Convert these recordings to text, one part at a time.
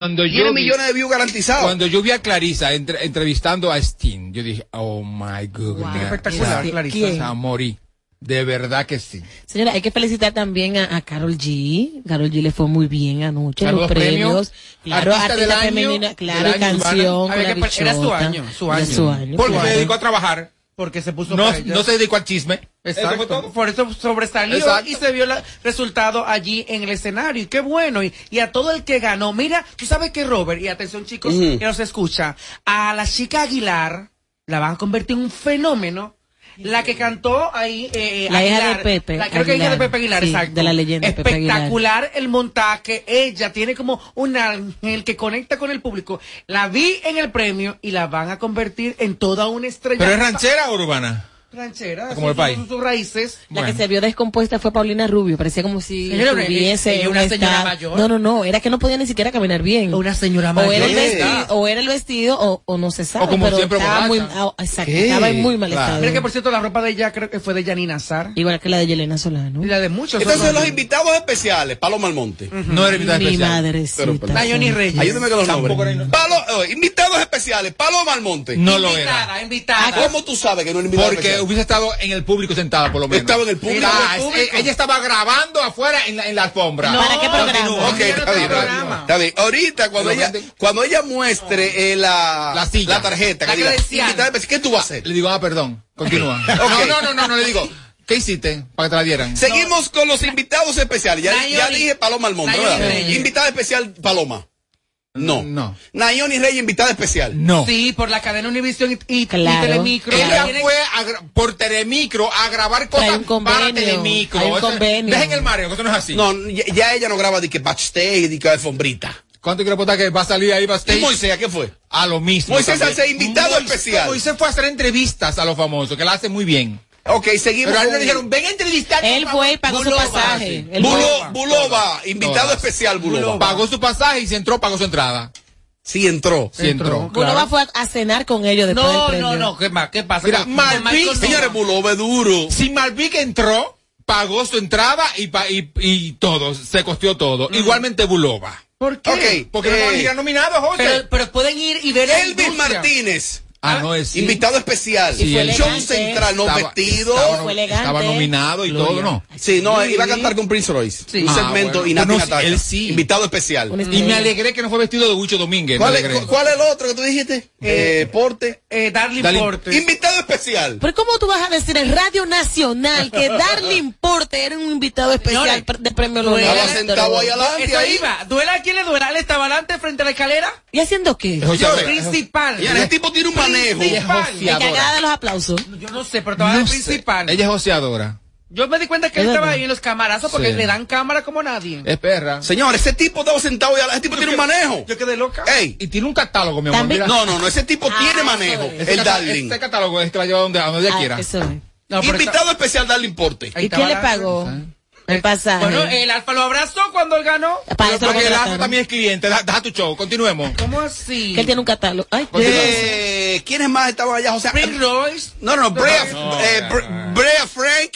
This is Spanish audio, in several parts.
Cuando yo Tiene vi- millones de views garantizados. Cuando yo vi a Clarisa entre- entrevistando a Sting, yo dije, oh my goodness. Qué espectacular, sea, Clarisa. O sea, morí. De verdad que sí. Señora, hay que felicitar también a, a Carol G. Carol G le fue muy bien anoche los dos premios. premios. Claro, Artista artista, del año, femenina, claro, del año canción. urbana. con Había la que- era su año, su año. su año. Porque claro. se dedicó a trabajar. Porque se puso No, no se dedicó al chisme. Exacto. Por eso sobresalió Exacto. y se vio el resultado allí en el escenario. Y qué bueno. Y, y a todo el que ganó. Mira, tú sabes que Robert, y atención chicos, Ujú. que nos escucha, a la chica Aguilar la van a convertir en un fenómeno. La que cantó ahí. eh, La hija Aguilar, de Pepe la- creo que hija de Aguilar. Pepe Aguilar, Sí, exacto. de la leyenda de Pepe Aguilar. Espectacular el montaje. Ella tiene como un ángel que conecta con el público. La vi en el premio y la van a convertir en toda una estrella. Pero es ranchera o urbana. Ranchera. Como sus- el país. sus- sus raíces. La Bueno. que se vio descompuesta fue Paulina Rubio. Parecía como si tuviese una un señora mayor. No, no, no. Era que no podía ni siquiera caminar bien. Una señora o mayor. era el ¿Qué? vestido, o era el vestido o, o no se sabe. O como pero siempre estaba muy, ah, exacto, estaba en muy mal Claro. estado. Mira que por cierto la ropa de ella creo que fue de Janine Azar. Igual que la de Yelena Solano. Y la de muchos. Entonces otros. los invitados especiales, Paloma Almonte. No era invitada Mi especial. madrecita. Pero, pero- Nayoni Reyes. Ayúdame con los nombres. Palo- eh, invitados especiales, Paloma Almonte. No lo Invitada, era. invitada. ¿Cómo tú sabes que no era invitada Porque hubiese estado en el público sentada, por lo menos. Estaba en el público. Ah, el público. ella estaba grabando afuera en la, en la alfombra. ¿Para qué programa? Continúa. Ok, no está bien, estaba está bien. programa. Está bien. Ahorita, cuando ella, cuando ella muestre eh, la, La silla. tarjeta, La que diga, credencial. invitada especial, ¿qué tú vas a hacer? Le digo, ah, perdón. Continúa. Ok. No, no, no, no, no, le digo, ¿qué hiciste para que te la dieran? Seguimos con los invitados especiales. Ya, dije Paloma Almonte, Nayoni ¿verdad? Invitada especial, Paloma. No. No. Nayoni Reyes, invitada especial. No. Sí, por la cadena Univision y, y- y Claro. Telemicro. Ella fue a por Telemicro a grabar cosas un convenio, para Telemicro. hay un convenio. Dejen el mareo, que eso no es así. No, ya, ya ella no graba de que backstage, de que alfombrita. ¿Cuánto quiere apostar que va a salir ahí ¿Y backstage? Moisés, a qué fue? A lo mismo. Moisés también. hace invitado Moisés- especial. Moisés fue a hacer entrevistas a los famosos, que la hace muy bien. Ok, seguimos. Pero a él le dijeron, ven a entrevistar. Él fue y pagó su Bulova. pasaje. Fue- Bulova, invitado Todas. especial, Bulova. Pagó su pasaje y si entró, pagó su entrada. Sí, entró. Sí entró. Bulova fue a cenar con ellos después del No, premio. no, no. ¿Qué, más? ¿Qué pasa? Mira, Michael Señores. Bulova es duro. Si Malvic entró, pagó su entrada y, pa- y, y todo, se costeó todo. Igualmente Bulova. ¿Por qué? Ok, Porque no van a eh, ir nominados, José. Pero, pero pueden ir y ver Elvis. Martínez, ah, no es. invitado especial. Y fue el show central, no Estaba- vestido. Estaba, nominado y todo, ¿no? Sí, no, iba a cantar con Prince Royce. Sí. Un Ah, segmento bueno. y Nati no, él sí. Invitado especial. Y me alegré que no fue vestido de Huicho Domínguez. ¿Cuál es, ¿Cuál es el otro que tú dijiste? Eh, Porte. Eh, Darling Darling- Porter. Invitado especial. Pero ¿cómo tú vas a decir en Radio Nacional que Darling Porte era un invitado especial pre- de premio. Leonardo? Estaba sentado ahí adelante. Eso ahí. iba. ¿Duela a quién le duela? Él estaba adelante frente a la escalera. ¿Y haciendo qué? Principal. Ese tipo tiene un manejo. Ella es joseadora. de los aplausos. Yo no sé, pero estaba No sé. principal. Ella es joseadora. Yo me di cuenta que él estaba ahí en los camarazos porque Sí. le dan cámara como nadie. Es perra. Señor, ese tipo estaba sentado y ese tipo tiene un manejo. Yo quedé loca. Ey. Y tiene un catálogo, mi amor. Mira. No, no, no, ese tipo Ah, tiene manejo. es. Ese El Darling. Este catálogo es que la lleva donde, donde ella Ah, quiera. eso es. No, Invitado especial Darling Porte. ¿Y quién le la- pagó? El pasaje. Bueno, el Alfa lo abrazó cuando él ganó. Para eso lo Porque el. AFA también es cliente. Deja, deja tu show. Continuemos. ¿Cómo así? Que él tiene un catálogo. Ay, Eh, ¿Quiénes más estaban allá? O sea, Prince Royce. no, no, no, Brea, No, eh, no. Brea Frank,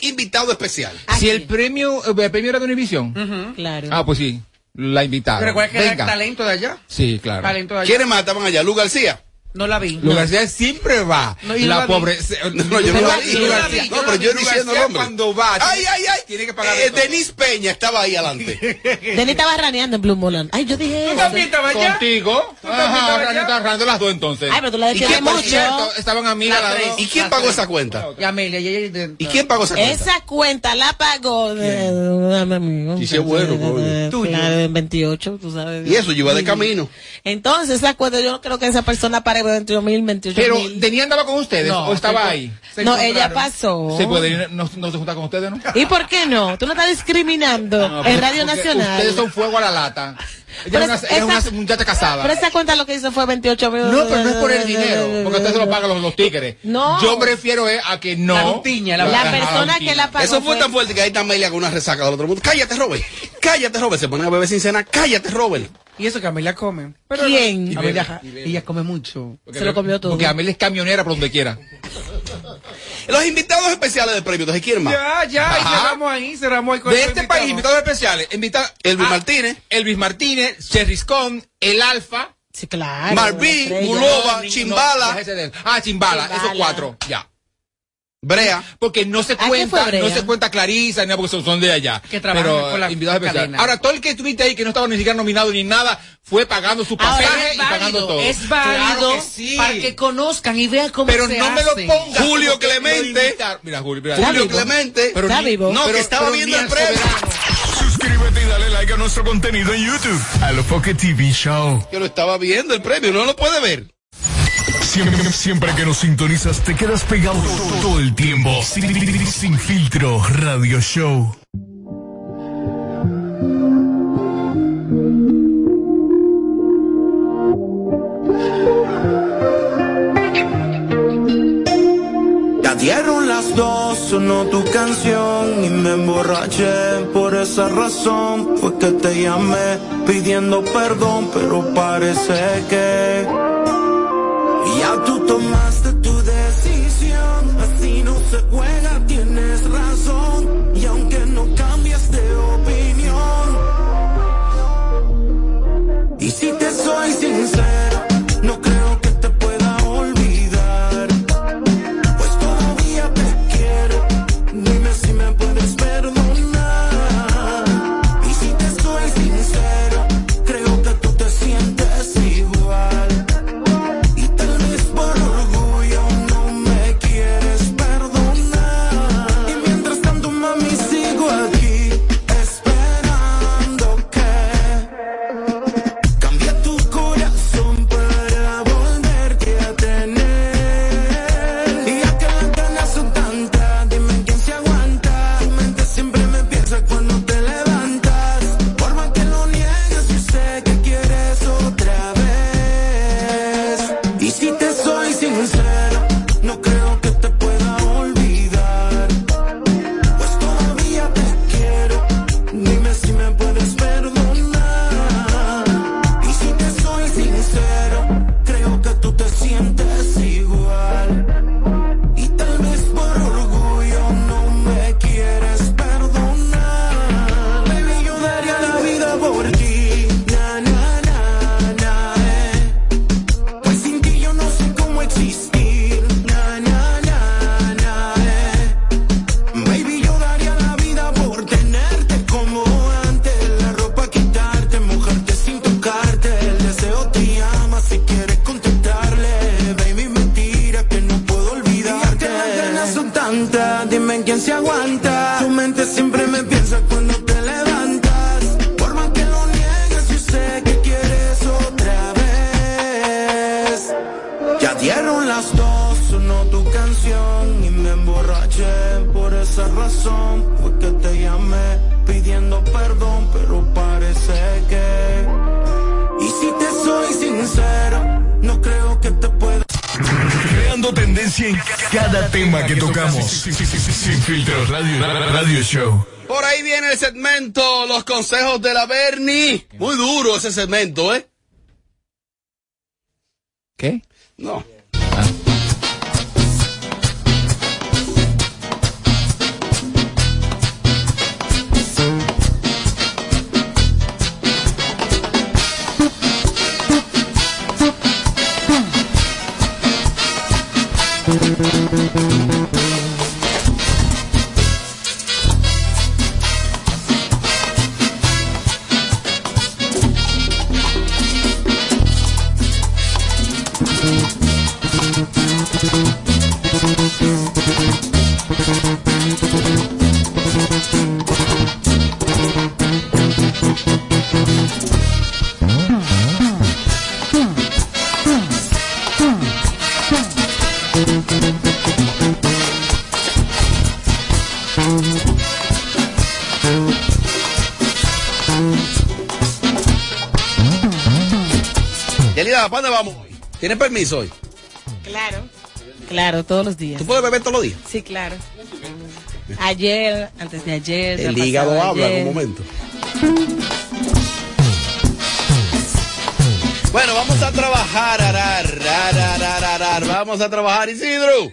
invitado especial. Si el premio, eh, el premio era de Univision. Claro. Ah, pues sí. La invitaron. Pero recuerda que era el Venga. talento de allá. Sí, claro. Talento de allá. ¿Quiénes más estaban allá? Lu García. No la vi. Lu García siempre va. No, yo no la la vi. pobre. No, yo no la vi. Yo no la vi, No, yo pero no yo la vi. diciendo el cuando va. Ay, ay, ay. Tiene que pagar. Eh, Denise Peña estaba ahí adelante. Denis estaba raneando en Blue Molan. Ay, yo dije ¿Tú también estabas allá? Contigo. ¿Tú también estabas allá? hablando las dos entonces. Ay, pero tú la ¿Y defiendes mucho. Estaban amigas La las dos. ¿Y quién pagó esa cuenta? Y Amelia, y ¿Y quién pagó esa cuenta? Esa cuenta la pagó de un amigo. Sí, sí, es bueno. Claro, en 28, tú sabes. Y eso, yo iba de camino. Entonces, esa cuenta, yo no creo que esa persona pague 28 mil, 28 Pero, mil. ¿Denis andaba con ustedes No, o estaba se- ahí? se No, ella pasó. Sí, pues Denis no, no se junta con ustedes, ¿no? ¿Y por qué no? Tú no estás discriminando No, en Radio Nacional. Ustedes son fuego a la lata. Ella es una, ella muchacha casada. Pero esa cuenta lo que hizo fue 28 mil. No, pero no es por el dinero, porque ustedes se lo pagan los, los tigres. No. Yo prefiero eh, a que no. La la- La ajá, persona que la pagó Eso fue tan fuerte que ahí está Amelia con una resaca del otro mundo. Cállate, Robert. Cállate, Robert. Se ponen a beber sin cena. Cállate, Robert. Y eso que Amelia come. Pero ¿Quién? Amelia, ella come mucho. Porque Se lo comió todo. Porque Amelia es camionera por donde quiera. Los invitados especiales del premio, entonces, ¿quién más? Ya, ya, y Ajá. cerramos ahí, cerramos ahí con De este país, invitados especiales. Invita Elvis a Martínez. Elvis Martínez, Cherriscón, El Alfa. Sí, claro. Marví, ni- Chimbala. no, de- ah, Chimbala, esos Chimbala. cuatro, ya. Brea. Porque no se ¿A cuenta, no se cuenta Clarisa, ni nada, porque son, son de allá. Que trabajan Pero con la invitados especiales. Ahora, todo el que estuviste ahí, que no estaba ni siquiera nominado ni nada, fue pagando su Ahora, pasaje y pagando todo. es válido Claro que sí. para que conozcan y vean cómo Pero se no me lo hace. pongas. Julio Clemente. lo. Mira, Julio, mira. Julio vivo. Clemente. Pero Está ni- vivo. No, que pero- estaba pero viendo el premio. Suscríbete y dale like a nuestro contenido en YouTube. Alofoque TV Show. Que lo estaba viendo el premio, no lo puede ver. Siempre, que nos sintonizas te quedas pegado todo el tiempo. Sin, filtro radio show. Dieron las dos, sonó tu canción y me emborraché. Por esa razón fue que te llamé pidiendo perdón, pero parece que tomaste tu decisión. Así no se juega, razón fue que te llamé pidiendo perdón, pero parece que. Y si te soy sincero, no creo que te pueda. Creando tendencia en cada tema que tocamos. Sin filtro radio, radio show. Por ahí viene el segmento, los consejos de la Bernie. Muy duro ese segmento, ¿eh? ¿Qué? No. Yelida, ¿para dónde vamos hoy? ¿Tienes permiso hoy? Claro. Claro, todos los días. ¿Tú puedes beber todos los días? Sí, claro. Ayer, antes de ayer. El hígado habla en un momento. Bueno, vamos a trabajar, arar, arar, arar, arar. Vamos a trabajar, Isidro.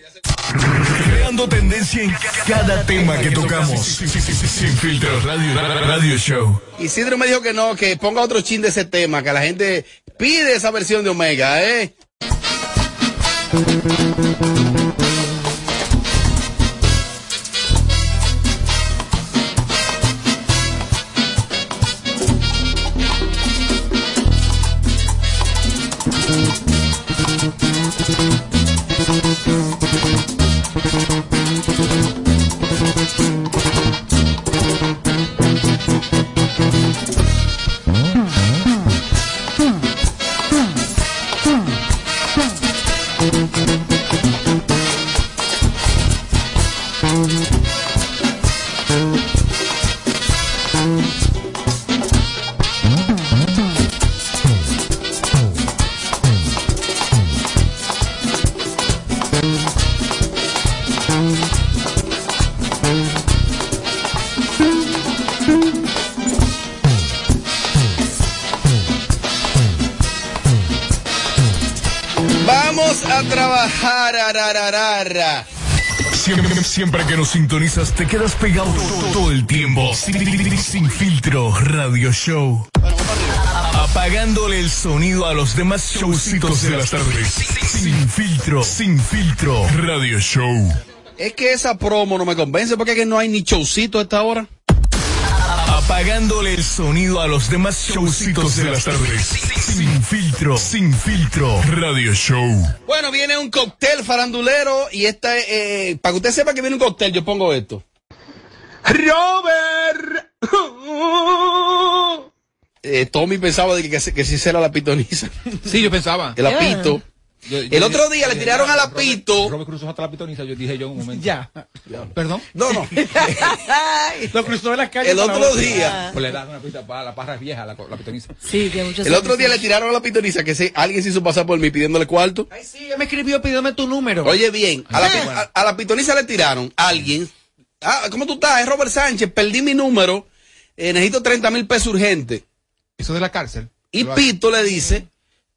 Creando tendencia en cada tema que tocamos. Sin filtros radio, radio show. Isidro me dijo que no, que ponga otro chin de ese tema, que la gente pide esa versión de Omega, ¿eh? Siempre, siempre que nos sintonizas te quedas pegado todo el tiempo. Sin, sin filtro radio show. Apagándole el sonido a los demás showcitos de las tardes. Sin filtro, sin filtro radio show. Es que esa promo no me convence porque es que no hay ni showcito a esta hora. Apagándole el sonido a los demás showcitos de las tardes. Sin filtro, sin filtro radio show. Bueno, viene un cóctel farandulero y esta, eh, para que usted sepa que viene un cóctel, yo pongo esto. Robert. Eh, Tommy pensaba de que, que, que si era la pitoniza. Sí, yo pensaba. El apito. Yo- yo- El otro día le tiraron al Robert- apito. Robert cruzó hasta la pitoniza, yo dije yo en un momento. Ya. Perdón. No, no. Lo cruzó de las calles. El otro día. Pues le dan una pista para la parra vieja, la, la pitoniza. Sí, que muchos El otro día le tiraron a la pitoniza que se, alguien se hizo pasar por mí pidiéndole cuarto. Ay, sí, ella me escribió pidiéndome tu número. Oye bien, a la, a, a la pitoniza le tiraron a alguien. Ah, ¿cómo tú estás? Es Robert Sánchez, perdí mi número. eh, necesito 30 mil pesos urgente. Eso de la cárcel. Y Pito le dice,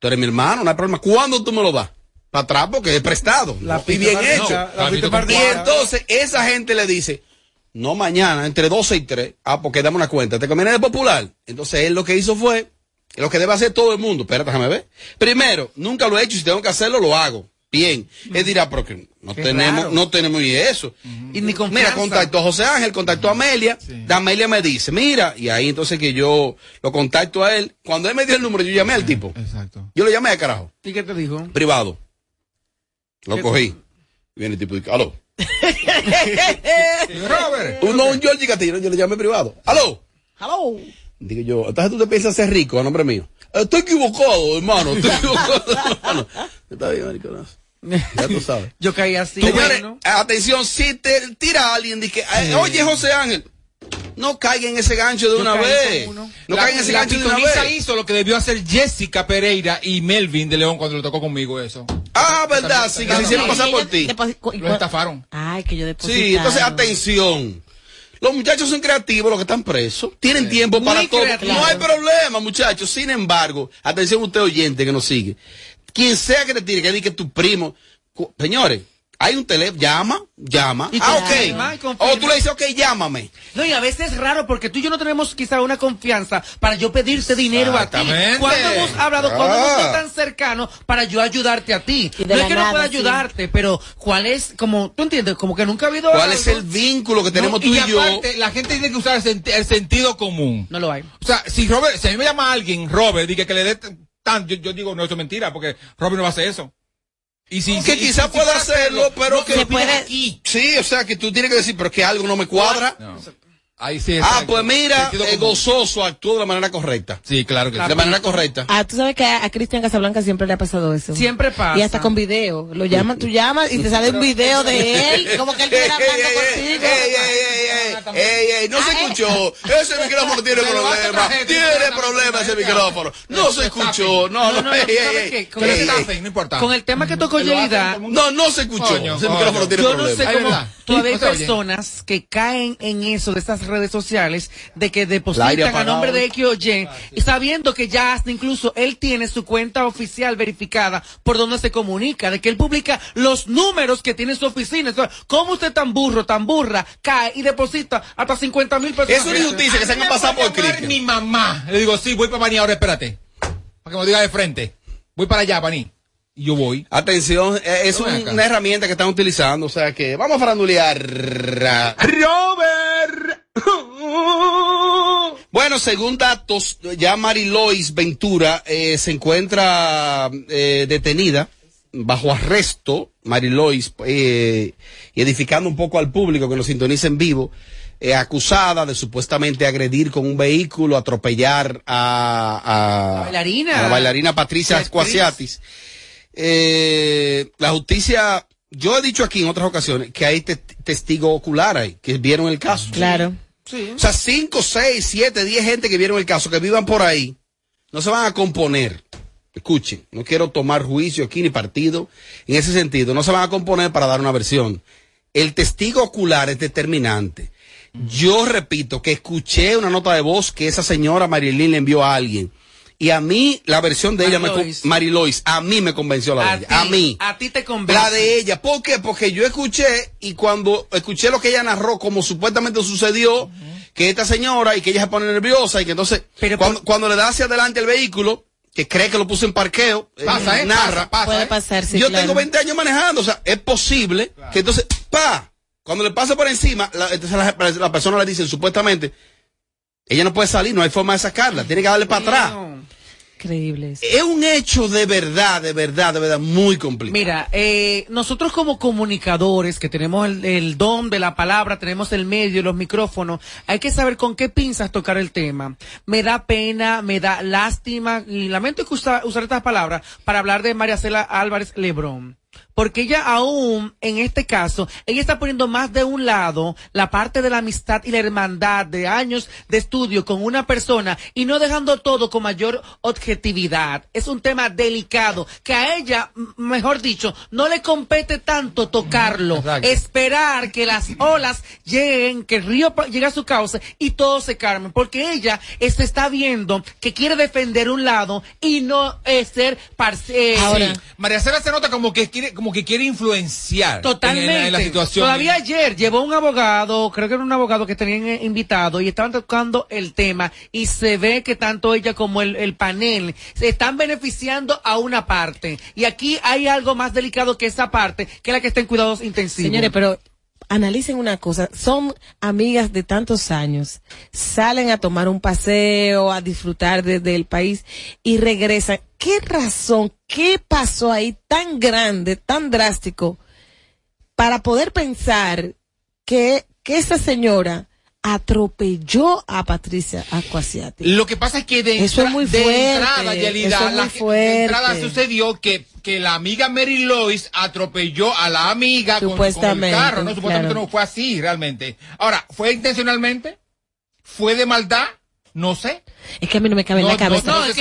tú eres mi hermano, no hay problema. ¿Cuándo tú me lo das? Para atrás porque es prestado. La y bien hecho. la Y entonces esa gente le dice, no mañana, entre 12 y 3. Ah, porque dame una cuenta. ¿Te conviene de popular? Entonces él lo que hizo fue, lo que debe hacer todo el mundo. Espérate, déjame ver. Primero, nunca lo he hecho y si tengo que hacerlo, lo hago. Bien. Él dirá, porque no Qué tenemos, raro. no tenemos ni eso. Y ni confianza. Mira, contactó a José Ángel, contactó a Amelia. Amelia me dice, mira, y ahí entonces que yo lo contacto a él. Cuando él me dio el número, yo llamé al tipo. Exacto. Yo lo llamé a carajo, ¿Y qué te dijo? privado. Lo ¿Qué cogí. Viene el tipo y dice, aló. Robert. Uno, un Georgie Castillo, yo le llamé privado. ¡Aló! Hello. Digo yo, entonces tú te piensas ser rico a nombre mío. Estoy equivocado, hermano. Estoy equivocado, hermano. Está bien, mariconazo. Ya tú sabes. Yo caí así. Señores, bueno. atención, si te tira a alguien, dice, que, eh, oye, José Ángel, no caiga en ese gancho de Yo una vez. No la, caiga en ese la gancho de una vez. hizo lo que debió hacer Jessica Pereira y Melvin de León cuando le tocó conmigo eso. Ah, verdad, sí, que se hicieron pasar por ti. Los estafaron. Ay, que yo deposité. Sí, entonces atención. Los muchachos son creativos, los que están presos. Tienen tiempo Muy para todo. No hay problema, muchachos. Sin embargo, atención usted oyente que nos sigue. Quien sea que te tire, que diga que tu primo. Señores, hay un teléfono, llama, llama. Y Ah, y ok. O tú le dices, ok, llámame. No, y a veces es raro porque tú y yo no tenemos quizá una confianza para yo pedirte dinero a ti. Cuando hemos hablado, cuando Ah. hemos sido tan cercanos para yo ayudarte a ti. Y No es que no pueda sí. ayudarte, pero ¿cuál es, como, tú entiendes, como que nunca ha habido ¿Cuál algo? es el vínculo que tenemos No, tú y, yo? aparte, la gente tiene que usar el, senti- el sentido común. No lo hay. O sea, si Robert, si a mí me llama alguien, Robert, diga que le dé t- tan, yo, yo digo, no, eso es mentira, porque Robert no va a hacer eso. Y si, Que si- quizá si- si pueda hacerlo, pero que- Se puede-. Sí, o sea, que tú tienes que decir, pero es que algo no me cuadra. No. Ahí sí. Ah, pues mira, eh, gozoso actuó de la manera correcta. Sí, claro que De sí. manera correcta. Ah, tú sabes que a, a Cristian Casablanca siempre le ha pasado eso. Siempre pasa. Y hasta con video. Lo llaman, tú llamas y te sale un video de él, como que él estuviera hablando Ey, ey, contigo. ey, ey, ey, ey, ey, no se Ah, eh. escuchó. Ese micrófono tiene Pero hace problema. otra gente, Tiene otra problema ese micrófono. No se escuchó. No, no, No, no, importa. Con el tema que tocó Yelida. No, no se escuchó. Ese micrófono tiene yo no sé cómo todavía hay personas que caen en eso de estas redes sociales de que depositan a nombre de X o Y, y sabiendo que ya hasta incluso él tiene su cuenta oficial verificada por donde se comunica, de que él publica los números que tiene su oficina. Entonces, ¿cómo usted tan burro, tan burra, cae y deposita hasta 50 mil pesos? Es una injusticia que se han pasado por crimen. Mi mamá. Le digo, sí, voy para Baní ahora, espérate. Para que me diga de frente. Voy para allá, Baní. Y yo voy. Atención, eh, es un- una herramienta que están utilizando, o sea que vamos a farandulear. Robert. Bueno, según datos, ya Marilois Ventura eh, se encuentra eh, detenida bajo arresto, Marilois, eh, y edificando un poco al público que nos sintoniza en vivo, eh, acusada de supuestamente agredir con un vehículo, atropellar a, a- La bailarina. a la bailarina Patricia Beatriz. Squasiatis. Eh, la justicia, yo he dicho aquí en otras ocasiones que hay te- testigo ocular ahí, que vieron el caso. Claro. O sea, cinco, seis, siete, diez gente que vieron el caso, que vivan por ahí, no se van a componer. Escuchen, no quiero tomar juicio aquí ni partido en ese sentido. No se van a componer para dar una versión. El testigo ocular es determinante. Yo repito que escuché una nota de voz que esa señora Marilyn le envió a alguien. Y a mí, la versión de ella, me, con- Marilois. A mí me convenció la de A ella. ti, A mí. a ti te convence. La de ella. ¿Por qué? Porque yo escuché y cuando escuché lo que ella narró, como supuestamente sucedió, que esta señora y que ella se pone nerviosa y que entonces, Pero cuando, por- cuando le da hacia adelante el vehículo, que cree que lo puso en parqueo, eh, Pasa, ¿eh? narra. Pasa, pasa, Puede ¿eh? pasar, sí, yo claro. tengo 20 años manejando, o sea, es posible que entonces, pa, cuando le pasa por encima, la, entonces la, la persona le dice supuestamente, ella no puede salir, no hay forma de sacarla, tiene que darle para atrás. No. Increíble. eso. Es un hecho de verdad, de verdad, de verdad, muy complicado. Mira, eh, nosotros como comunicadores que tenemos el, el don de la palabra, tenemos el medio, los micrófonos, hay que saber con qué pinzas tocar el tema. Me da pena, me da lástima y lamento que usa- usar estas palabras para hablar de María Cela Álvarez Lebrón. Porque ella aún, en este caso, ella está poniendo más de un lado la parte de la amistad y la hermandad de años de estudio con una persona y no dejando todo con mayor objetividad. Es un tema delicado que a ella, mejor dicho, no le compete tanto tocarlo, Exacto. esperar que las olas lleguen, que el río llegue a su cauce y todo se calme, porque ella se está viendo que quiere defender un lado y no eh, ser Ahora, Sí. María Cela se nota como que quiere, como que quiere influenciar. Totalmente. En, en la situación. Todavía ayer llevó un abogado, creo que era un abogado que tenían eh, invitado y estaban tocando el tema y se ve que tanto ella como el, el panel se están beneficiando a una parte. Y aquí hay algo más delicado que esa parte, que es la que está en cuidados intensivos. Señores, pero analicen una cosa, son amigas de tantos años, salen a tomar un paseo, a disfrutar de- del país y regresan. ¿Qué razón, qué pasó ahí tan grande, tan drástico, para poder pensar que, que esa señora atropelló a Patricia Acuasiati? Lo que pasa es que de, Eso es entrada, Yelida, eso es la muy de entrada sucedió que, que la amiga Mary Lois atropelló a la amiga con- con, el carro, ¿no? Supuestamente claro. no fue así realmente. Ahora, ¿fue intencionalmente? ¿Fue de maldad? No sé. Es que a mí no me cabe en la cabeza. no, no es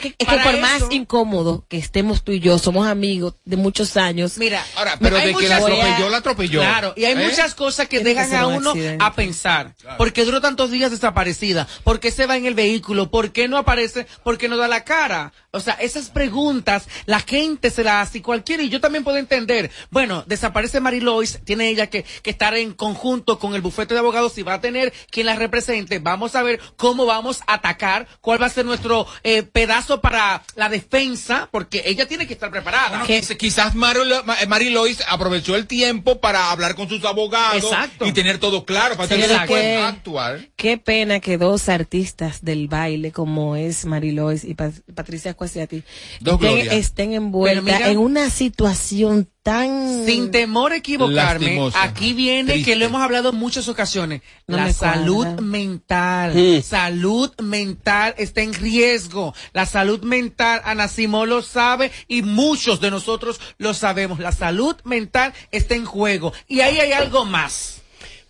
que, es que Para por más incómodo que estemos tú y yo, somos amigos de muchos años. Mira, Ahora, pero de que la atropelló, la atropelló. Claro, y hay ¿Eh? muchas cosas que Tiene dejan a un uno accidente. a pensar. ¿Por qué duró tantos días desaparecida? ¿Por qué se va en el vehículo? ¿Por qué no aparece? ¿Por qué no da la cara? O sea, esas preguntas la gente se las hace y cualquiera, y yo también puedo entender. Bueno, desaparece Marilois, tiene ella que, que estar en conjunto con el bufete de abogados y va a tener quien la represente. Vamos a ver cómo vamos a atacar, cuál va a ser nuestro eh, pedazo para la defensa, porque ella tiene que estar preparada. Bueno, quiz- Quizás Mary Lois aprovechó el tiempo para hablar con sus abogados Exacto. y tener todo claro, para tener que- actuar. Qué pena que dos artistas del baile, como es Marilois y Pa- Patricia Cuasiati, estén, estén envueltas en una situación tan... Sin temor a equivocarme, Lastimosa. aquí viene Triste. que lo hemos hablado en muchas ocasiones. No la me salud mental, Mm. salud mental está en riesgo. La salud mental, Ana Simón lo sabe y muchos de nosotros lo sabemos. La salud mental está en juego. Y ahí hay algo más.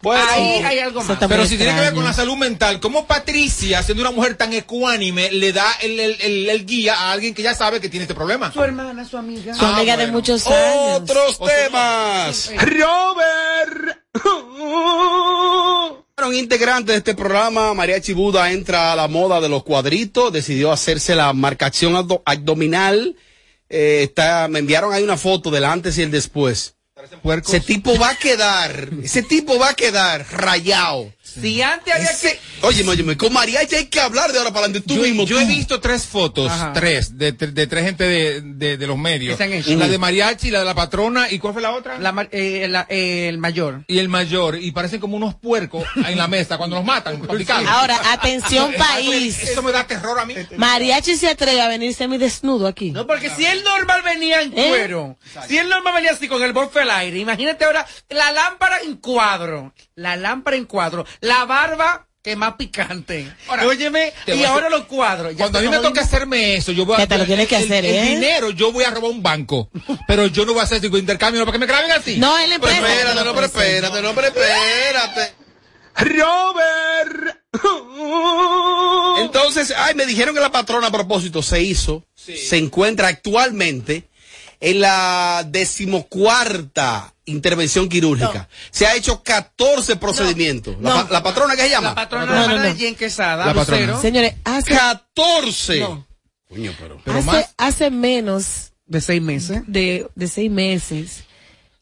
Bueno, ahí hay algo más. Pero si tiene que ver con la salud mental, ¿cómo Patricia, siendo una mujer tan ecuánime, le da el, el- el- el guía a alguien que ya sabe que tiene este problema? Su hermana, su amiga. Su Ah, amiga de muchos años. Otros temas. Robert. Un integrante de este programa, Mariachi Buda, entra a la moda de los cuadritos, decidió hacerse la marcación abdo- abdominal. Eh, está, me enviaron ahí una foto del antes y el después. Ese tipo va a quedar, ese tipo va a quedar rayado. Si antes había Ese- que... Óyeme, óyeme, con Mariachi hay que hablar de ahora para adelante. Tú yo, mismo, yo tú. he visto tres fotos, Ajá. tres, de, de, de tres gente de, de, de los medios. Que se han hecho. La de Mariachi, la de la patrona, ¿y cuál fue la otra? La, eh, la- eh, el mayor. y el mayor, y parecen como unos puercos en la mesa cuando los matan. Ahora, atención país. Eso me da terror a mí. Mariachi se atreve a venir semidesnudo aquí. No, porque si el normal venía en ¿Eh? cuero, si el normal venía así con el bofe al aire, imagínate ahora la lámpara en cuadro, la lámpara en cuadro, la barba que más picante. Ahora, Óyeme, y a ahora hacer- los cuadros. Ya Cuando a mí me toca hacerme eso, yo voy a Que te lo tienes que el- hacer, el, ¿eh? dinero, yo voy a robar un banco. Pero yo no voy a hacer tipo de intercambio para que me graben así. No, es la Pero empresa. espérate, no, pero espérate, no, pero espérate. Robert. Entonces, ay, me dijeron que la patrona a propósito se hizo, se encuentra actualmente en la decimocuarta intervención quirúrgica. Se ha hecho 14 procedimientos. La, pa- la patrona que se La llama? patrona No, la no, hermana no. de Jen Quesada, La patrona. Lucero, Señores, hace, 14. No. Coño, pero. Pero hace, más. hace menos de seis meses. de, de seis meses.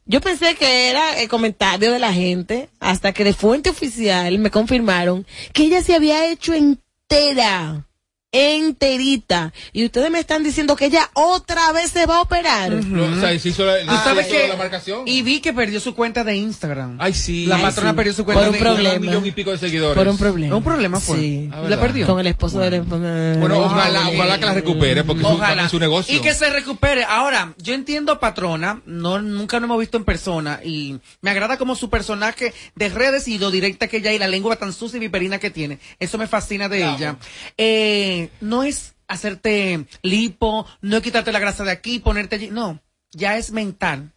Yo pensé que era el comentario de la gente, hasta que de fuente oficial me confirmaron que ella se había hecho entera, enterita. Y ustedes me están diciendo que ella otra vez se va a operar. No, o sea, se hizo la, ¿Tú sabes se hizo que la marcación. Y vi que perdió su cuenta de Instagram. Ay, sí. La Ay, patrona sí. perdió su cuenta Por un de problema. Un millón y pico de seguidores. Por un problema. Un problema fue. Sí. Ah, ¿La perdió? Con el esposo de la Bueno, ojalá, ojalá que la recupere, porque es su negocio. Y que se recupere. Ahora, yo entiendo patrona, no, nunca lo hemos visto en persona y me agrada como su personaje de redes y lo directa que ella y la lengua tan sucia y viperina que tiene. Eso me fascina de ella. Eh, no es hacerte lipo, no es quitarte la grasa de aquí, ponerte allí. No, ya es mental.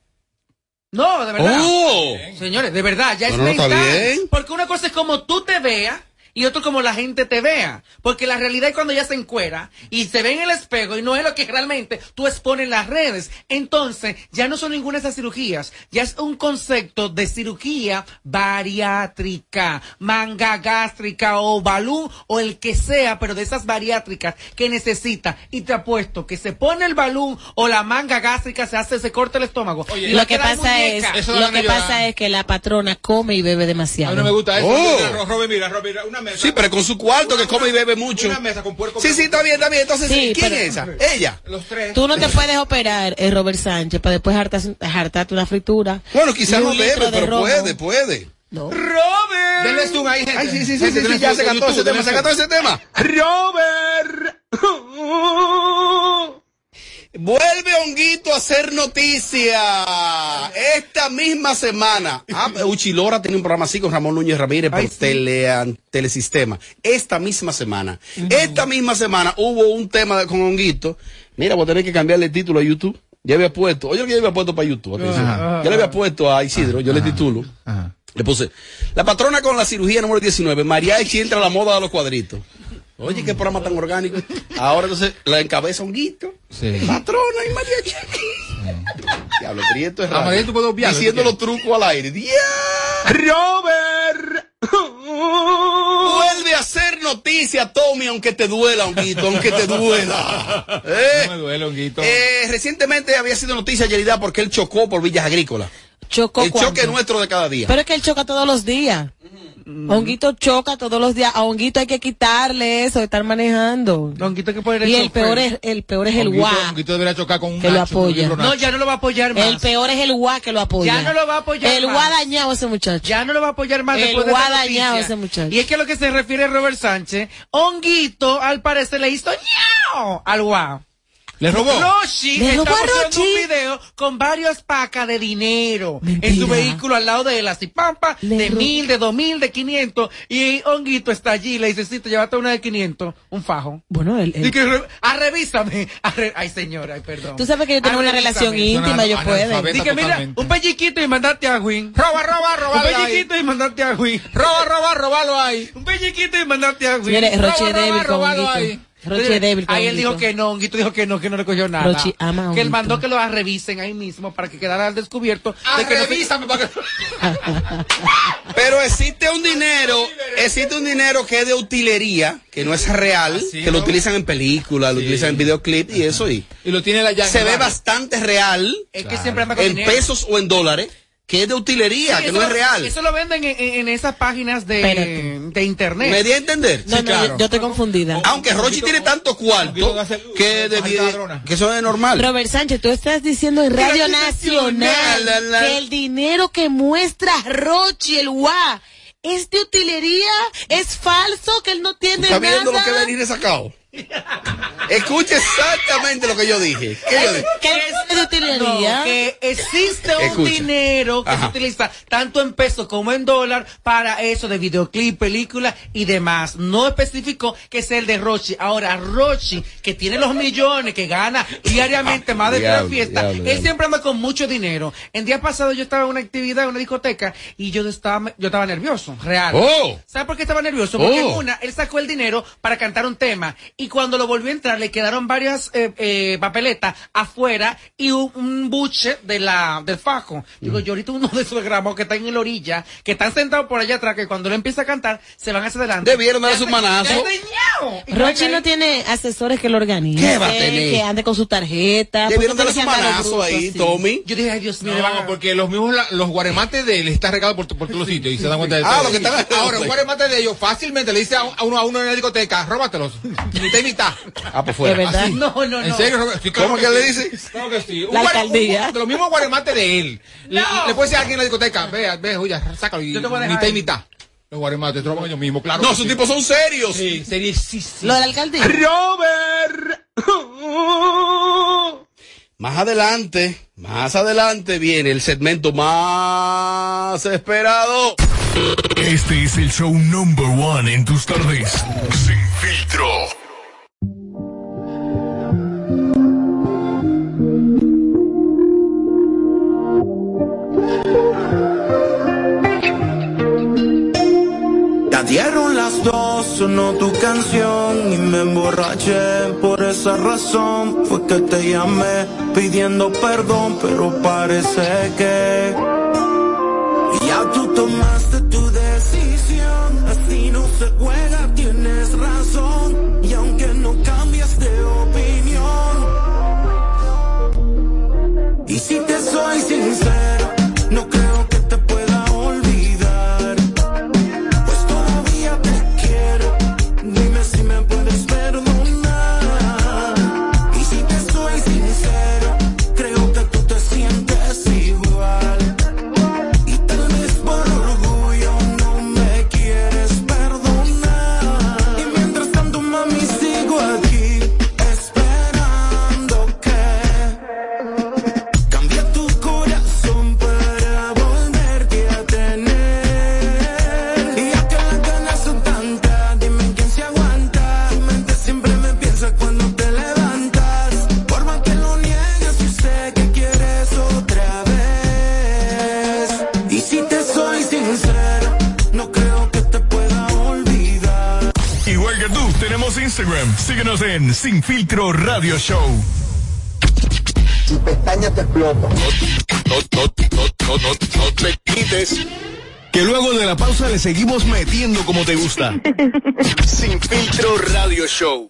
No, de verdad. ¡Oh! Señores, de verdad, ya No, es no, mental. Porque una cosa es como tú te veas y otro como la gente te vea. Porque la realidad es cuando ella se encuera y se ve en el espejo y no es lo que realmente tú expones en las redes. Entonces, ya no son ninguna de esas cirugías. Ya es un concepto de cirugía bariátrica, manga gástrica o balón o el que sea, pero de esas bariátricas que necesita. Y te apuesto que se pone el balón o la manga gástrica, se hace, se corta el estómago. Oye, y Lo que pasa es, lo que pasa es que la patrona come y bebe A demasiado. mí no me gusta eso. Oh. Mira, Robert, mira, Robert, mira, una mesa. Sí, pero con su cuarto que come y bebe mucho. Una mesa con puerco. Sí, sí, está bien, está bien. Entonces, Sí, ¿quién pero- es esa? Ella. Los tres. Tú no te puedes operar, eh, Robert Sánchez, para después hartarte una fritura. Bueno, quizás no bebe, pero puede, puede. No. Robert. Denle zoom ahí, gente. Ay, sí, sí, sí, sí, ya se cantó ese tema, se cantó ese tema. Robert. Vuelve Honguito a hacer noticia esta misma semana. Ah, Uchilora tiene un programa así con Ramón Núñez Ramírez por Ay, sí. tele, Telesistema. Esta misma semana. Esta misma semana hubo un tema con Honguito. Mira, voy a tener que cambiarle el título a YouTube. Ya había puesto, oye lo que yo había puesto para YouTube. Ajá. Ya le había puesto a Isidro, yo le titulo. Ajá. Le puse, la patrona con la cirugía número 19, María Echi entra a la moda de los cuadritos. Oye, qué programa tan orgánico. Ahora entonces la encabeza Honguito. Sí. Patrona y María Echi. Diablo, Prieto es Ah, raro. Diciendo si los trucos al aire. ¡Dia! Robert. Vuelve a hacer noticia, Tommy, aunque te duela, Honguito, aunque te duela. ¿Eh? No me duele, honguito. Eh, recientemente había sido noticia Yerida porque él chocó por Villas Agrícolas. Chocó El choque nuestro de cada día. Pero es que él choca todos los días. Honguito choca todos los días. A Honguito hay que quitarle eso de estar manejando. Honguito que poner Y el peor es el peor es el Honguito- guá. Honguito debería chocar con un Que lo Nacho, apoya. No, ya no lo va a apoyar más. El peor es el guá que lo apoya. Ya no lo va a apoyar El guá dañado ese muchacho. Ya no lo va a apoyar más El después de esta guadañao noticia. ese muchacho. Y es que lo que se refiere Robert Sánchez, Honguito al parecer le hizo ñao al guau. ¿Le robó? Roshi ¿Le está robó a mostrando un Rochi? video con varios pacas de dinero en Mentira. su vehículo al lado de él, así pampa, Le de mil, de dos mil, de quinientos. Y Honguito está allí y le dice, sí, te llevaste una de quinientos, un fajo. Bueno, él, él- Y que, re- ah, revísame. Ah, re- Ay, señora, ay, perdón. tú sabes que yo tengo Ah, una revísame. relación íntima, yo puedo. Dije, mira, un pelliquito y mandate a Win. Roba, roba, roba. Un pelliquito y mandate a Win. Roba, roba, robalo ahí. Un pelliquito y mandate a Win. Señores, Roche Roba, roba, débil con robalo ahí. Es débil Ahí él dijo que no, Honguito dijo que no, que no recogió nada. Rochi ama a que él mandó que lo revisen ahí mismo para que quedara al descubierto. Ah, de que no se- revísame para que... Pero existe un dinero, existe un dinero que es de utilería, que no es real, Así, que lo utilizan en películas, lo utilizan en videoclips y eso y Y lo tiene en se ve barrio. bastante real Es que siempre anda con en dinero. pesos o en dólares, que es de utilería, Sí, que eso no es real. Eso lo venden en, esas páginas de, de internet. ¿Me di a entender? No, Sí, no, claro. yo, estoy confundida. Aunque Rochi tiene tanto Poquito cuarto que, de, que eso es normal. Robert Sánchez, tú estás diciendo en Radio Nacional la, la. que el dinero que muestra Rochi, el guá, es de utilería, es falso, que él no tiene ¿Está viendo nada. lo que venir sacado? Escuche exactamente lo que yo dije. ¿Qué yo dije? Que es. No, que existe un Escucha. dinero que Ajá. se utiliza tanto en pesos como en dólar para eso de videoclip, películas y demás. No especificó que es el de Rochi. Ahora, Rochi, que tiene los millones, que gana diariamente más de Diablo, tres fiestas, diablo, él diablo. siempre anda con mucho dinero. El día pasado yo estaba en una actividad, en una discoteca, y yo estaba, yo estaba nervioso, real. Oh. ¿Sabes por qué estaba nervioso? Porque Oh. en una, él sacó el dinero para cantar un tema y cuando lo volvió a entrar le quedaron varias eh, eh, papeletas afuera y un, un buche de la, del fajo. Digo, yo ahorita uno de esos gramos que están en la orilla, que están sentados por allá atrás, que cuando él empieza a cantar, se van hacia adelante. Debieron darle su Ya manazo. Y Rochi no tiene asesores que lo organicen. ¿Qué va a tener? Que ande con su tarjeta. Debieron ¿Por darle andar manazo ahí, así? Tommy. Yo dije, ay Dios mío, le van No, a- porque los mismos, la- los guaremates de él están regados por, por todos los sitios y se dan cuenta de Ah, todo. lo que están- Ahora, un guaremate de ellos fácilmente le dice a, a uno a uno en la discoteca, róbatelos. Mitad y mitad. Ah, pues De fuera. verdad. No, no, no. ¿En serio, Robert? Sí, claro ¿Cómo que le sí. dice? Claro que sí. Un La guare- alcaldía. un- de los mismos guaremates de él. Le, No. le puede decir a alguien en la discoteca, vea, ve, oye, sácalo y Yo te voy a dejar mitad y mitad. Los guaremates roban ellos mismos, claro. No, que esos sí. tipos son serios. Sí, seriosísimo. Lo de la alcaldía. Robert. Más adelante, más adelante viene el segmento más esperado. Este es el show number one en tus tardes. Sin filtro. Dieron las dos, sonó tu canción y me emborraché. Por esa razón fue que te llamé pidiendo perdón, pero parece que ya tú tomaste tu decisión. Así no se juega, En Sin Filtro Radio Show. Si pestaña te explota. No, no, no, no, no, no te quites. Que luego de la pausa le seguimos metiendo como te gusta. Sin Filtro Radio Show.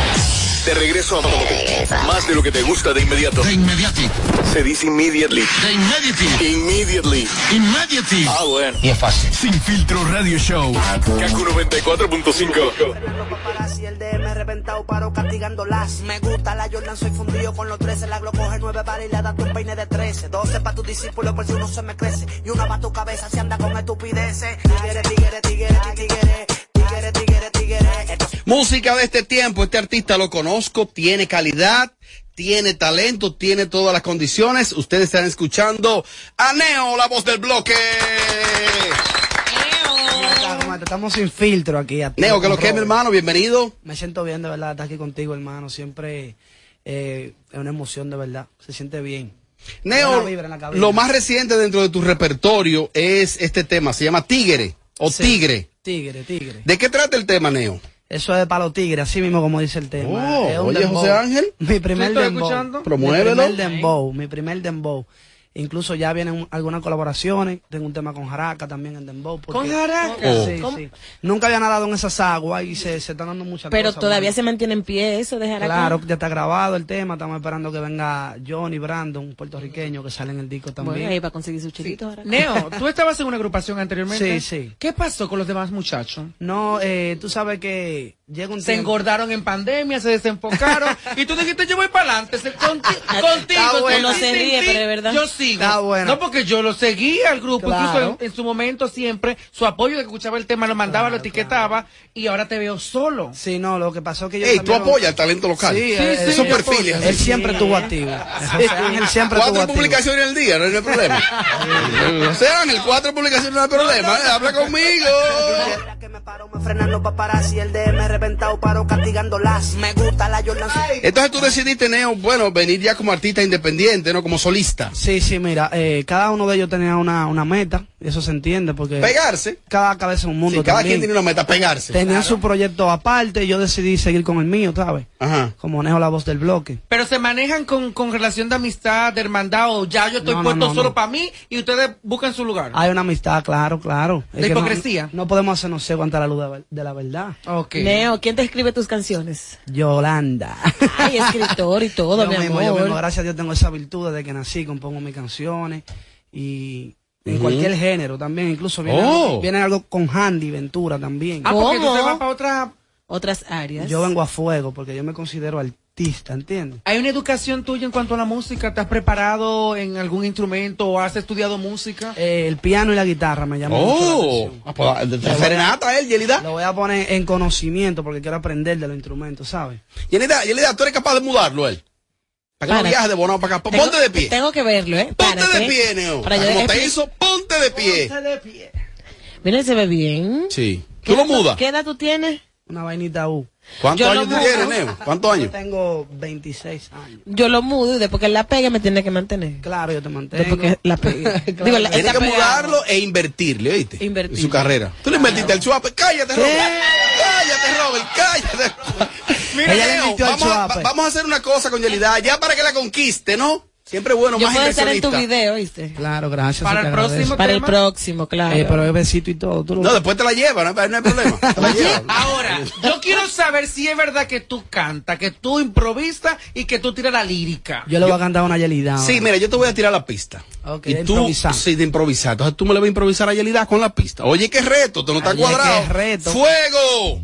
De regreso a más de lo que te gusta de inmediato. De inmediati. Se dice immediately. De immediati. Immediately. Immediati. Ah, bueno. Y es fácil. Sin filtro radio show. Kaku 94.5. Si el DM reventado paro castigando las Me gusta la Jordan, soy fundido con los 13 La Glo coge 9 balas y le da un peine de 13 12 pa' tu discípulo por si uno se me crece Y una pa' tu cabeza si anda con estupideces Tigre, tigre, tigre, tigre Tigre, tigre, tigre Música de este tiempo, este artista lo conozco, tiene calidad, tiene talento, tiene todas las condiciones. Ustedes están escuchando a Neo, la voz del bloque. Estamos sin filtro aquí. a Neo, que lo que es mi hermano, bienvenido. Me siento bien, de verdad, estar aquí contigo, hermano. Siempre eh, es una emoción, de verdad. Se siente bien. Neo, lo más reciente dentro de tu repertorio es este tema, se llama Tigre o Sí. Tigre. Tigre, tigre. ¿De qué trata el tema, Neo? Eso es de palo tigre, así mismo como dice el tema. Oh, Es un oye, dembow. José Ángel. Mi primer ¿Sí estoy dembow. escuchando? Promuévelo. Mi primer dembow, mi primer dembow. Incluso ya vienen algunas colaboraciones. Tengo un tema con Jaraca también en dembow. porque- ¿Con Jaraca? Oh. Sí, ¿Cómo? sí. Nunca había nadado en esas aguas y se, se están dando muchas Pero cosas. todavía bueno. se mantiene en pie eso de Jaraca. Claro, ya está grabado el tema. Estamos esperando que venga Johnny Brandon, un puertorriqueño que sale en el disco también. Bueno, ahí va a conseguir su chilito. Jaraca. Neo, tú estabas en una agrupación anteriormente. Sí, sí. ¿Qué pasó con los demás muchachos? No, eh, tú sabes que llega un Se tiempo- engordaron en pandemia, se desenfocaron y tú dijiste yo voy para adelante, conti- contigo. bueno. Uno se ríe, pero de verdad. Yo sigo. Está bueno. No porque yo lo seguía al grupo, Claro. incluso en, en su momento siempre su apoyo de que escuchaba el tema lo mandaba, lo etiquetaba y ahora te veo solo. Sí, no, lo que pasó es que yo Ey, tú apoyas el talento local. Sí, Esos eh, sí, perfiles. Él siempre estuvo activo. Ángel siempre estuvo Cuatro publicaciones al día, no hay problema. o sea, Ángel, cuatro publicaciones no hay problema. Habla conmigo. Quiera que me paro, me frenan los paparazzi, el DM reventado, paro castigando las. Me gusta la Jordan. Entonces tú decidiste, Neo, bueno, venir ya como artista independiente, ¿no? Como solista. Sí, sí, mira, eh, cada uno de ellos tenía una, una meta, eso se entiende, porque Pegarse. cada cabeza es un mundo Sí, cada también. quien tiene una meta, pegarse. Tenían su proyecto aparte, y yo decidí seguir con el mío, ¿sabes? Ajá. Como Neo la voz del bloque. Pero se manejan con, con relación de amistad, de hermandad o ya yo estoy No, puesto no, solo no. para mí y ustedes buscan su lugar. Hay una amistad, claro, claro. Es ¿La que no- hipocresía? No, podemos hacernos ciegos ante la luz de, de la verdad. Ok. Neo, ¿quién te escribe tus canciones? Yolanda. Ay, escritor y todo, yo mi mismo, amor. yo mismo, gracias a Dios tengo esa virtud desde que nací, compongo mis canciones y en cualquier género también, incluso viene, Oh. algo, viene algo con Handy Ventura también. Ah, porque tú ¿Cómo? te vas para otra... Otras áreas. Yo vengo a fuego porque yo me considero artista, ¿entiendes? ¿Hay una educación tuya en cuanto a la música? ¿Te has preparado en algún instrumento o has estudiado música? Eh, el piano y la guitarra me llaman mucho la Oh, atención. ah, pues, serenata él, Yelida. Lo voy a poner en conocimiento porque quiero aprender de los instrumentos, ¿sabes? Yelida, Yelida, tú eres capaz de mudarlo él. Para no Para. viajes de Bonao para acá. Tengo- Ponte de pie. Tengo que verlo, ¿eh? Ponte Párate. de pie, Neo. Para yo Como te hizo, ponte de pie. Mira, él se ve bien. Sí. ¿Qué ¿Tú lo edad- mudas? ¿Qué edad tú tienes? Una vainita U. ¿Cuántos Yo años tú tienes, Neo? ¿Cuántos Yo años? tengo 26 años. Yo lo mudo y después que él la pegue me tiene que mantener. Claro, yo te mantengo. Después que la pegue. Digo, la- que pegado. mudarlo e invertirle, ¿oíste? Invertir. En su carrera. Tú le invertiste al chuape. Cállate, Robert. Cállate, Robert. Cállate. Mira, Ella le Neo, invirtió al vamos, a, vamos a hacer una cosa con Yelida. Ya para que la conquiste, ¿no? Siempre bueno, Yo más puedo estar en tu video, ¿viste? Claro, gracias. Para te el próximo Para el próximo, claro. Eh, pero es besito y todo. tú lo- No, después te la lleva, no, no hay problema. Te la lleva. Ahora, yo quiero saber si es verdad que tú cantas, que tú improvisas y que tú tiras la lírica. Yo le voy a cantar una Yelida. Sí, mira, yo te voy a tirar la pista. Ok, y de tú, improvisar. sí, de improvisar. Entonces tú me le vas a improvisar a Yelida con la pista. Oye, qué reto, tú no estás Oye, cuadrado. qué reto. ¡Fuego!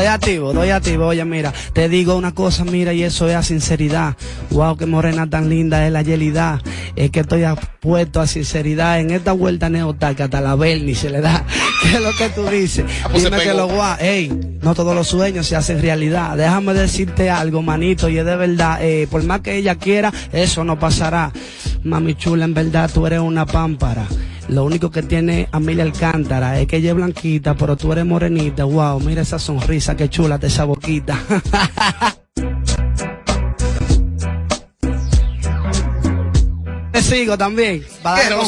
Estoy activo, estoy activo. Oye, mira, te digo una cosa, mira, y eso es a sinceridad. Wow, qué morena tan linda es la Yelida. Es que estoy apuesto a sinceridad. En esta vuelta neotal que hasta la Bernie se le da. ¿Qué es lo que tú dices? pues se Dime que lo guau. Ey, no todos los sueños se hacen realidad. Déjame decirte algo, manito, y es de verdad. Eh, por más que ella quiera, eso no pasará. Mami chula, en verdad, tú eres una pámpara. Lo único que tiene Amelia Alcántara es que ella es blanquita, pero tú eres morenita. Wow, mira esa sonrisa, qué chula de esa boquita. Te sigo también. Ciérralo,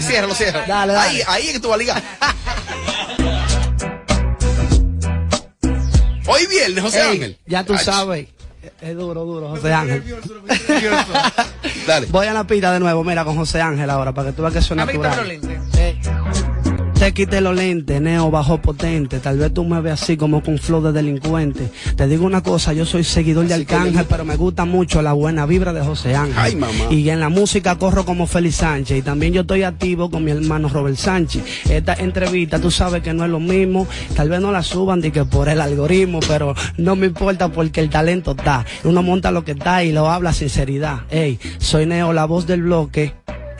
ciérralo, ciérralo. Dale, dale. Ahí, ahí es que tú vas a ligar. Hoy viernes, José Ey, Ángel. Ya tú sabes. Es duro, duro, José Ángel. Dale. Voy a la pista de nuevo, mira, con José Ángel ahora, para que tú veas que eso es A mí quítame natural. lentes. Te quité los lentes, neo bajo potente. Tal vez tú me veas así como con flow de delincuente. Te digo una cosa, yo soy seguidor de Arcángel, pero me gusta mucho la buena vibra de José Ángel. Ay, mamá. Y en la música corro como Félix Sánchez. Y también yo estoy activo con mi hermano Robert Sánchez. Esta entrevista, tú sabes que no es lo mismo. Tal vez no la suban de que por el algoritmo, pero no me importa porque el talento está. Uno monta lo que está y lo habla sinceridad. Ey, soy Neo, la voz del bloque.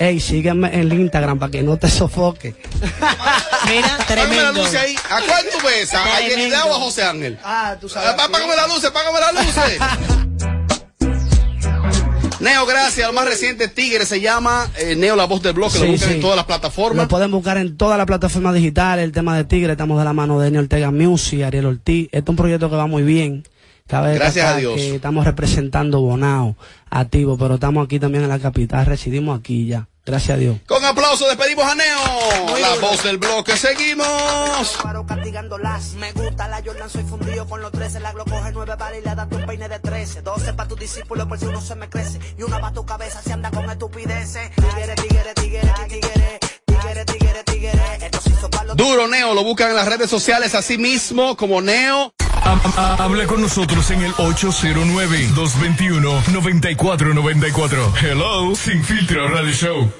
Ey, sígueme en el Instagram para que no te sofoque. Mira, Págame la tremendo. luz ahí. ¿A cuál tú ves? ¿A Tremendo. Yelida o a José Ángel? Ah, tú pá- Págame las luces, págame las luces. Neo, gracias. Lo más reciente, Tigre, se llama eh, Neo, la voz del bloque. lo Sí, buscan sí. en todas las plataformas. Lo pueden buscar en todas las plataformas digitales. El tema de Tigre, estamos de la mano de Daniel Ortega Music, Ariel Ortiz. Este es un proyecto que va muy bien. Cabe Gracias a Dios. Que estamos representando Bonao, activo, pero estamos aquí también en la capital. Residimos aquí ya. Gracias a Dios. Con aplauso despedimos a Neo, la voz del bloque. Seguimos. Paro castigando las. Me gusta la Jordan, soy fundido con los 13. La Glock coge 9 balas y le das un peine de 13. 12 para tus discípulos por si uno se me crece. Y una va tu cabeza si anda con estupideces. Tigre, tigre, tigre, tigre. Tigre, tigre, tigre. Esto se hizo para los Duro Neo, lo buscan en las redes sociales así mismo como Neo. Ha- ha- Habla con nosotros en el 809-221-9494. Hello, Sin Filtro Radio Show.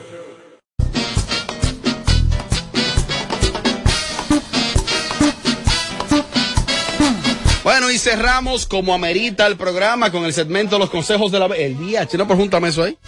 Bueno, y cerramos como amerita el programa con el segmento Los Consejos de la... El día, chino, por eso ahí.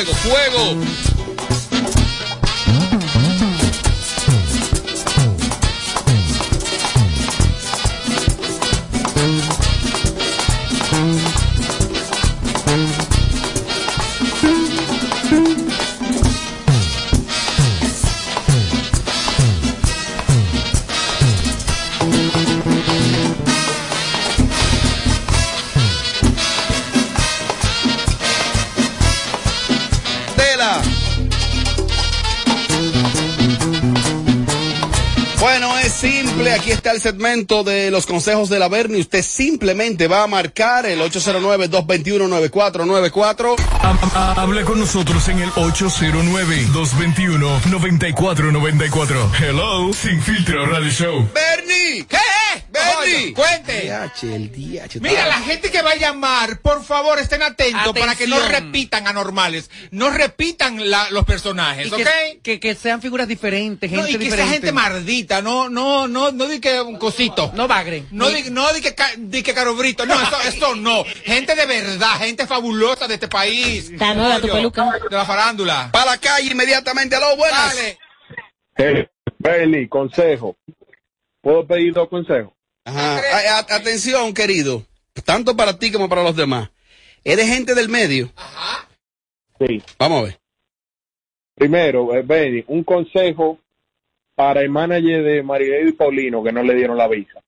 Fuego, fuego. El segmento de los consejos de la Bernie. Usted simplemente va a marcar el 809-221-9494. Ha- ha- Habla con nosotros en el 809-221-9494. Hello, Sin Filtro Radio Show. Bernie. ¿Qué? Bernie. Cuente. DH, el DH. Mira, la gente que va a llamar, por favor, estén atentos para que no repitan anormales, no repitan la- los personajes, Y ¿ok? que, que, que sean figuras diferentes, gente No, y que diferente. sea gente mardita, no, no, no, no di que un cosito. No bagre. No di, no di que, di que carobrito, no, eso, eso no. Gente de verdad, gente fabulosa de este país. Está nueva tu peluca. De la farándula. Para la calle inmediatamente. Aló, buenas. Dale. Eh, Bernie, consejo. ¿Puedo pedir dos consejos? Ajá. A- a- atención, querido. Tanto para ti como para los demás. ¿Eres gente del medio? Sí. Vamos a ver. Primero, eh, Bernie, un consejo para el manager de Marilady Paulino que no le dieron la visa.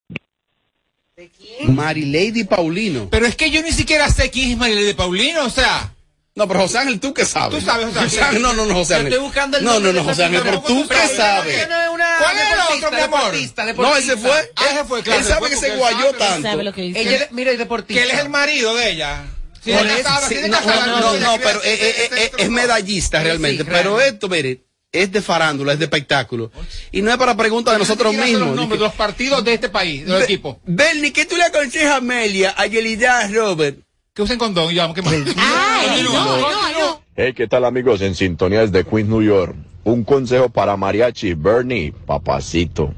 Marilady Paulino. Pero es que yo ni siquiera sé quién es Marilady Paulino, o sea. No, pero José Ángel, ¿tú qué sabes? Tú sabes, José Ángel. No, no, no, José Yo Ángel. estoy buscando el no, no, no, José Ángel, pero tú qué sabes. ¿Cuál es el otro, mi amor? deportista, No, ese fue. Ah, ese fue, claro, Él sabe que se guayó tanto. sabe lo que dice. Ella, mira, es deportista. Que él es el marido de ella. Sí, sí, no, casada, no, pero es, es- ser- es- ser- es medallista realmente. sí, pero esto, mire, es de farándula, es de espectáculo. Y no es para preguntas de nosotros mismos. los nombres de los partidos de este país, de los equipos. Bernie, ¿qué tú le aconsejas a Amelia, a Yelida, a Robert? Que usen condón, y ya, ¿qué más? Ay, no, no, no. Hey, ¿qué tal amigos? En sintonía desde Queens, New York. Un consejo para Mariachi, Bernie, papacito.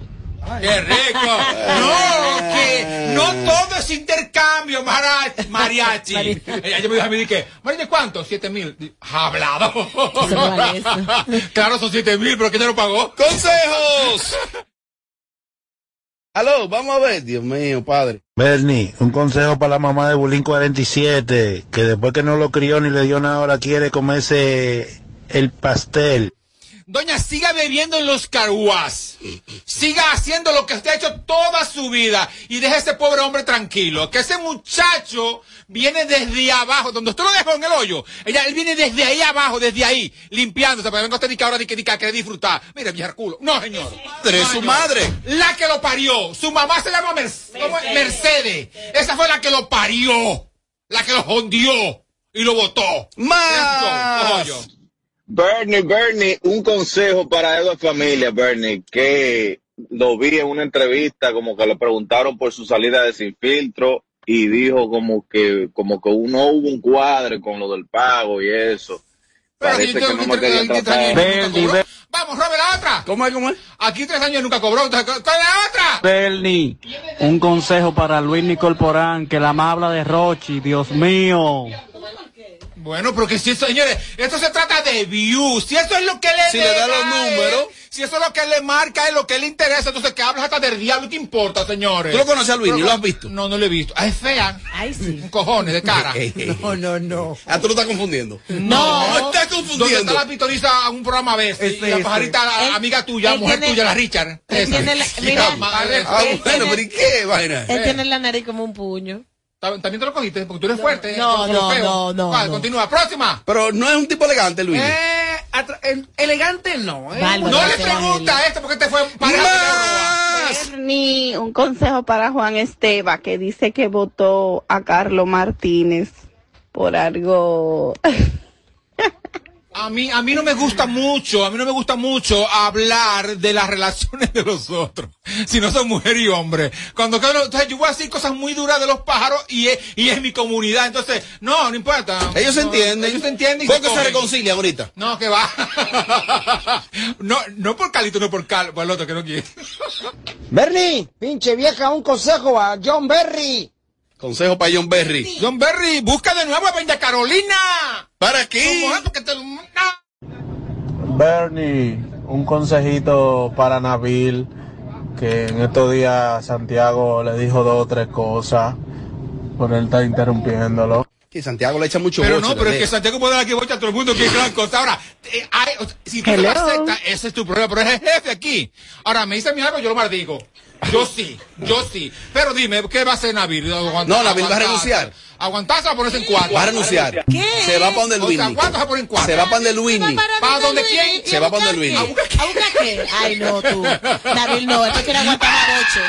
¡Qué rico! No, que no todo es intercambio, mara- mariachi. Ella me dijo a mí, que, ¿mariachi cuánto? Siete mil. Hablado. Claro, son siete mil, pero ¿quién te lo pagó? ¡Consejos! Aló, vamos a ver, Dios mío, padre. Bernie, un consejo para la mamá de Bulín 47, que después que no lo crió ni le dio nada, ahora quiere comerse el pastel. Doña, siga bebiendo en los caruas. Siga haciendo lo que usted ha hecho toda su vida. Y deje a ese pobre hombre tranquilo. Que ese muchacho viene desde abajo, donde usted lo dejó en el hoyo. Ella, él viene desde ahí abajo, desde ahí, limpiándose. Para que venga usted y que ahora di que, di que a querer disfrutar. Mire, vieja culo. No, señor. Madre, No, su señor. madre. La que lo parió. Su mamá se llama Mercedes. Mercedes. Esa fue la que lo parió. La que lo jondió. Y lo botó. Más. Bernie, Bernie, un consejo para Edo Familia, Bernie, que lo vi en una entrevista, como que le preguntaron por su salida de Sin Filtro y dijo como que, como que no hubo un cuadre con lo del pago y eso. Parece que no me querían 30 tratar. años y nunca cobró. Vamos, Robert, la otra. ¿Cómo es, cómo es? Aquí tres años nunca cobró. ¿Cuál es la otra? Bernie, un consejo para Luis Nicol Porán, que la más habla de Rochi, Dios mío. Bueno, porque si señores, esto se trata de views. Si eso es lo que le Si le da los él, números. Si eso es lo que le marca, es lo que le interesa, entonces que hablas hasta del diablo, ¿qué importa, señores? ¿Tú lo conoces a Luis? ¿Lo has visto? No, no lo he visto. Ah, es fea. Ay, sí. Un cojones de cara. No, no, no. Ah, tú lo estás confundiendo. No, No, estás ¿Dónde confundiendo. está la pitoriza a un programa a veces? y la pajarita, la Él- amiga tuya, él mujer tiene- tuya, la Richard. él Esa. tiene la- Sí, mira. Ah, Él bueno, tiene- pero ¿y qué vaina? Él tiene la nariz como un puño. ¿También te lo cogiste? Porque tú eres fuerte. no, no, no, no. Continúa. Próxima. Pero no es un tipo elegante, Luis. Eh, el- elegante no. ¿eh? No le pregunta a este porque te fue pareja. Bernie, un consejo para Juan Esteba que dice que votó a Carlos Martínez por algo. A mí, a mí no me gusta mucho, a mí no me gusta mucho hablar de las relaciones de los otros, si no son mujer y hombre. Cuando quiero- entonces yo voy a decir cosas muy duras de los pájaros y es, y es mi comunidad, entonces, no, no importa. Ellos se entienden. Ellos se entienden y ¿Por qué se reconcilian ahorita? No, que va. no, no por Calito, no por Cal, por el otro que no quiere. Bernie, pinche vieja, un consejo a John Berry. Consejo para John Berry. John Berry, busca de nuevo a Peña Carolina. ¿Para aquí? Bernie, un consejito para Nabil, que en estos días Santiago le dijo dos o tres cosas, por él está interrumpiéndolo. Que Santiago le echa mucho Pero boche, no, pero es que Santiago puede dar aquí bocha a todo el mundo que es gran cosa. Ahora, eh, hay- o sea, si tú no lo aceptas, ese es tu problema, pero es el jefe aquí. Ahora, me dice mi algo, yo lo maldigo. Yo sí, yo sí. Pero dime, ¿qué va a hacer Nabil? Aguantar- No, Nabil va a renunciar. Aguantarse a ponerse en cuatro. Va a renunciar. Se va para donde O sea, Luini. ¿cuántos se en cuatro? Se va para donde Luini. ¿Para donde quién? Se va para donde Luini. ¿A buscar qué? Ay, no, tú. David, no, esto quiere aguantar a Boche.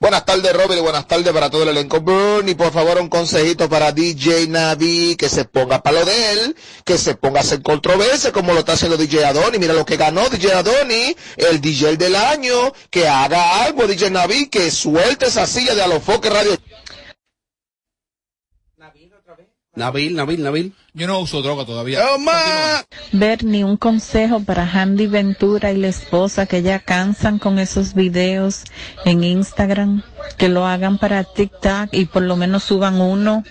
Buenas tardes, Robert, y buenas tardes para todo el elenco. Bernie, por favor, un consejito para DJ Navi, que se ponga para lo de él, que se ponga a hacer controversia, como lo está haciendo DJ Adoni. Mira lo que ganó DJ Adoni, el DJ del año, que haga algo, DJ Navi, que suelte esa silla de Alofoque Radio. Nabil, Nabil, Nabil. Yo no uso droga todavía. Bernie, un consejo para Handy Ventura y la esposa que ya cansan con esos videos en Instagram, que lo hagan para TikTok y por lo menos suban uno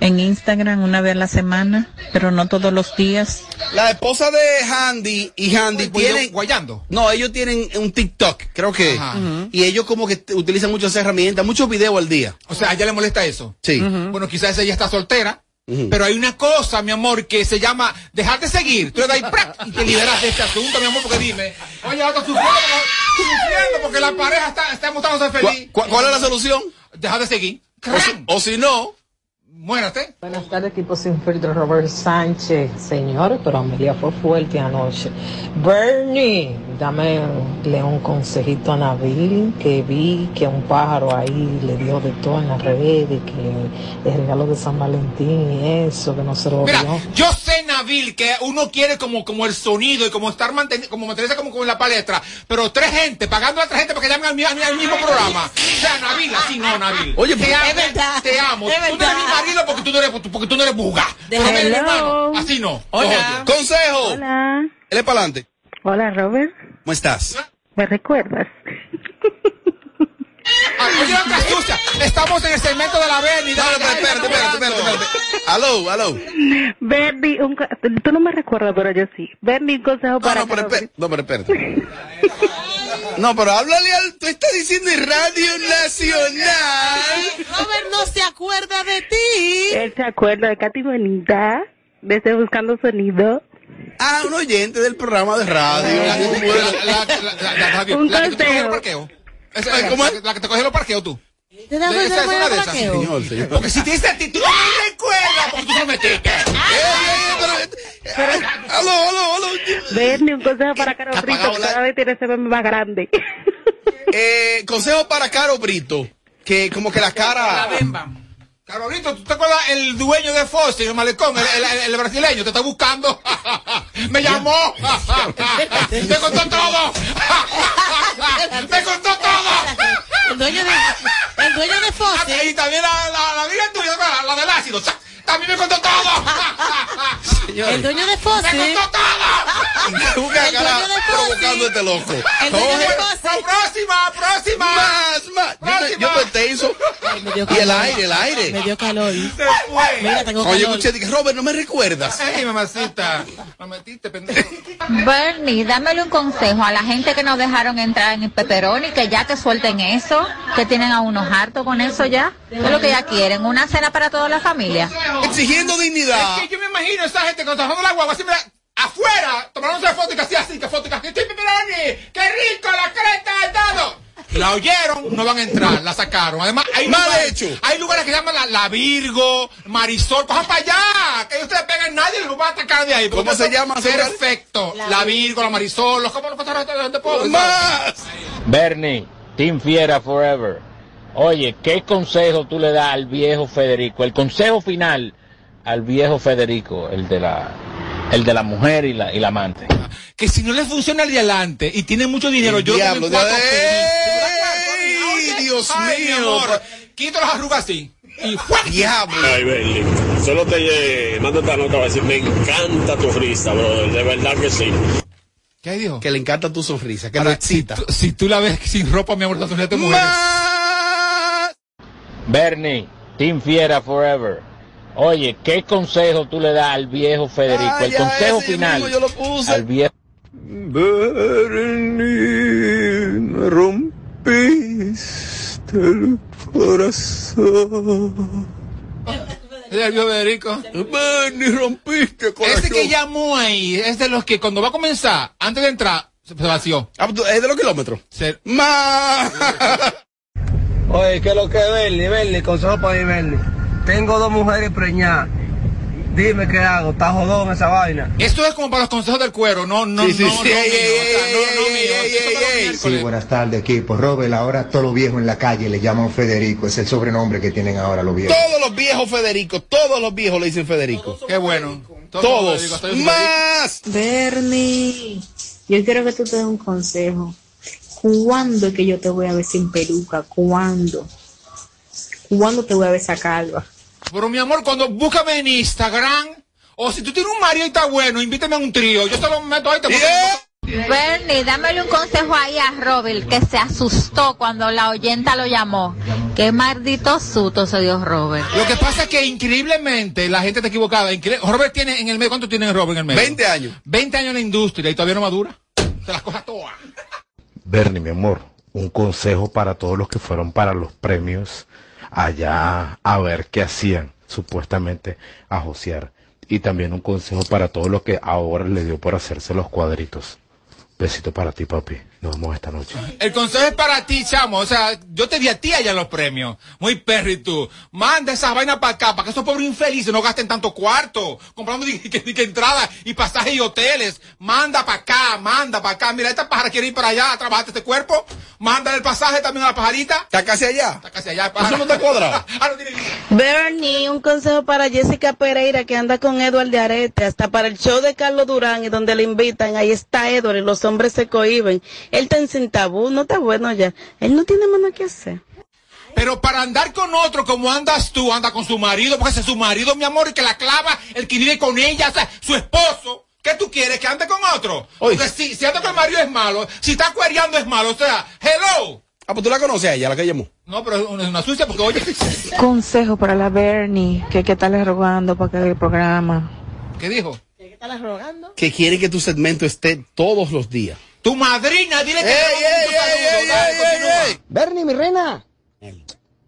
en Instagram una vez a la semana, pero no todos los días. La esposa de Handy y Handy tienen. Guayando. No, ellos tienen un TikTok, creo que. Ajá. Y ellos como que utilizan muchas herramientas, muchos videos al día. O sea, a ella le molesta eso. Sí. Bueno, quizás ella está soltera. Pero hay una cosa, mi amor, que se llama dejar de seguir. Tú le das ¡prac! y te liberas de este asunto, mi amor, porque dime. Oye, ahora sufriendo, sufriendo porque la pareja está, está mostrándose feliz. ¿Cuál, cuál es la solución? Dejar de seguir. O si, o si no, Muérate. Buenas tardes, equipo sin filtro, Robert Sánchez. Señores, pero Amelia fue fuerte anoche. Bernie, dame le un consejito a Nabil, que vi que un pájaro ahí le dio de todo en las redes, que el regalo de San Valentín y eso, que no se lo Mira, dio. yo sé, Nabil, que uno quiere como, como el sonido y como estar manteniendo, como mantenerse como, como en la palestra, pero tres gente, pagando a tres gente para que llamen al mismo programa. Sea, Nabil, así no, Nabil. Oye, te pero- amo, Es verdad, te amo. es Tú no eres mi marido porque tú no eres, porque tú no eres buga. Mira, mi hermano, así no. Hola. Consejo. Hola. él es para adelante. Hola, Robert. ¿Cómo estás? ¿Me recuerdas? Ah, Oye, otra sucia. Estamos en el segmento de la Bernie. No, no, espérate, espérate, espérate, espérate. Aló, aló. Bernie, un co- tú no me recuerdas, pero yo sí. Bernie, un consejo para No, pero Carol. espérate. No, pero espérate. No, pero háblale al. Tú estás diciendo en Radio Nacional. Robert no se acuerda de ti. Él se acuerda de Katy Bonita, desde Buscando Sonido. Ah, un oyente del programa de radio. Muy bueno. La, la, la, la, Javier, Un consejo. Esa- ¿Cómo es? La que te cogió los parqueos tú. ¿Te das Esa es cuenta una de esas. Señor, señor. Porque si te dice a ti, tú no me recuerdas porque tú no metiste. Aló, aló, aló. Bernie, un consejo para Carol Brito, que la- cada vez tiene ese meme más grande. Eh, consejo para Caro Brito. Que como que la cara. Carolito, ¿tú te acuerdas el dueño de Fossi, el malecón, el, el- el brasileño? Te está buscando. Me llamó. Me contó todo. Me contó todo. El dueño de, el dueño de Fosse. Y también la, la, la vida tuya, la, la del ácido. ¡Chac! También me contó todo. El dueño de Fosse. Me contó todo. El dueño de provocando este loco. El dueño de Fosse. Próxima, próxima. Más, más. Yo te, yo te. Me dio Y el aire, el aire. Me dio calor. Se fue. Mira, tengo Oye, calor. escuché, dije, Robert, ¿no me recuerdas? Ey, mamacita. Me metiste, pendejo. Bernie, dámele un consejo a la gente que nos dejaron entrar en el pepperoni, que ya que suelten eso, que tienen a unos hartos con eso ya. ¿Qué es lo que ya quieren? ¿Una cena para toda la familia? Exigiendo dignidad. Es que yo me imagino esa gente cuando está bajando la guagua, así mira, afuera, tomándose fotos y que así, así, que fotos, que qué rico, la creta y todo. La oyeron, no van a entrar, la sacaron. Además, hay Mal lugares, hecho. hay lugares que se llaman la, la Virgo, Marisol, cojan para allá, que ustedes pegan nadie los va a atacar de ahí. ¿Cómo se llama? Perfecto. La, Virgo, la Marisol, los como los de pobres. Más. Bernie, Team Fiera Forever. Oye, ¿qué consejo tú le das al viejo Federico? El consejo final al viejo Federico, el de la, el de la mujer y la, y la amante. Que si no le funciona el de adelante y tiene mucho dinero, El yo diablo, cuatro ¡Ey! pesos. Dios Ay, mi mío. amor, Quito las arrugas así. Y. Diablo. Ay, solo te eh, mando esta nota para decir, me encanta tu risa, brother, de verdad que sí. ¿Qué dijo? Que le encanta tu sonrisa, que lo Ahora, excita. Si, tú- si tú la ves sin ropa, mi amor, la sonrisa de mujeres. Bernie, Team Fiera Forever. Oye, ¿qué consejo tú le das al viejo Federico? Ay, el consejo ese final yo lo puse. al viejo. Bernie, me rompiste el corazón. Ese es el viejo Federico. Bernie, rompiste corazón. Ese que llamó ahí es de los que cuando va a comenzar, antes de entrar, se vació. Ah, Es de los kilómetros. Se- Más. Oye, ¿qué es lo que es Bernie? Bernie, consejo para mí, Bernie. Tengo dos mujeres preñadas. Dime qué hago, está jodón esa vaina. Esto es como para los consejos del cuero, no, no, Sí, sí, no, sí. no, sea, ey, no, miércoles. Sí, buenas tardes, equipo. Robert, ahora todos los viejos en la calle le llaman Federico. Es el sobrenombre que tienen ahora los viejos. Todos los viejos Federico, todos los viejos le dicen Federico. Qué bueno. Todos. Federico, yo soy Más. Bernie, yo quiero que tú te des un consejo. ¿Cuándo es que yo te voy a ver sin peluca? ¿Cuándo? ¿Cuándo te voy a ver esa calva? Pero mi amor, cuando búscame en Instagram, o si tú tienes un marido y está bueno, invítame a un trío. Yo se lo meto ahí. Te Bernie, dámele un consejo ahí a Robert, que se asustó cuando la oyenta lo llamó. Qué maldito susto se dio Robert. Lo que pasa es que increíblemente la gente está equivocada. Incre- Robert tiene en el medio, ¿cuánto tiene Robert en el medio? 20 años. 20 años en la industria y todavía no madura. Se las coja todas. Bernie, mi amor, un consejo para todos los que fueron para los premios allá a ver qué hacían, supuestamente a josear. Y también un consejo para todos los que ahora le dio por hacerse los cuadritos. Besito para ti, papi. Nos vemos esta noche. El consejo es para ti, chamo. O sea, yo te di a ti allá en los premios. Muy perri tú. Manda esas vainas para acá, para que esos pobres infelices no gasten tanto cuarto. Comprando entradas y pasajes y hoteles. Manda para acá, manda para acá. Mira, esta pájara quiere ir para allá a trabajar este cuerpo. Manda el pasaje también a la pajarita. Está casi allá. Está casi allá. Eso no. Ah, no tiene- Bernie, un consejo para Jessica Pereira que anda con Edward de Arete, hasta para el show de Carlos Durán y donde le invitan, ahí está Edward y los hombres se cohiben. Él está en sin tabú, no está bueno ya. Él no tiene más nada que hacer. Pero para andar con otro como andas tú, anda con su marido, porque ese es su marido, mi amor, y que la clava, el que vive con ella, o sea, su esposo. ¿Qué tú quieres? ¿Que ande con otro? Porque si, si anda con el marido es malo, si está cuereando es malo, o sea, hello. Ah, pues tú la conoces a ella, la que llamó. No, pero es una, es una sucia porque, oye, Consejo para la Bernie, que hay que estarle rogando para que haga el programa. ¿qué dijo? ¿Qué estás rogando? Que quiere que tu segmento esté todos los días. Tu madrina, dile que... ¡Ey! Bernie, mi reina.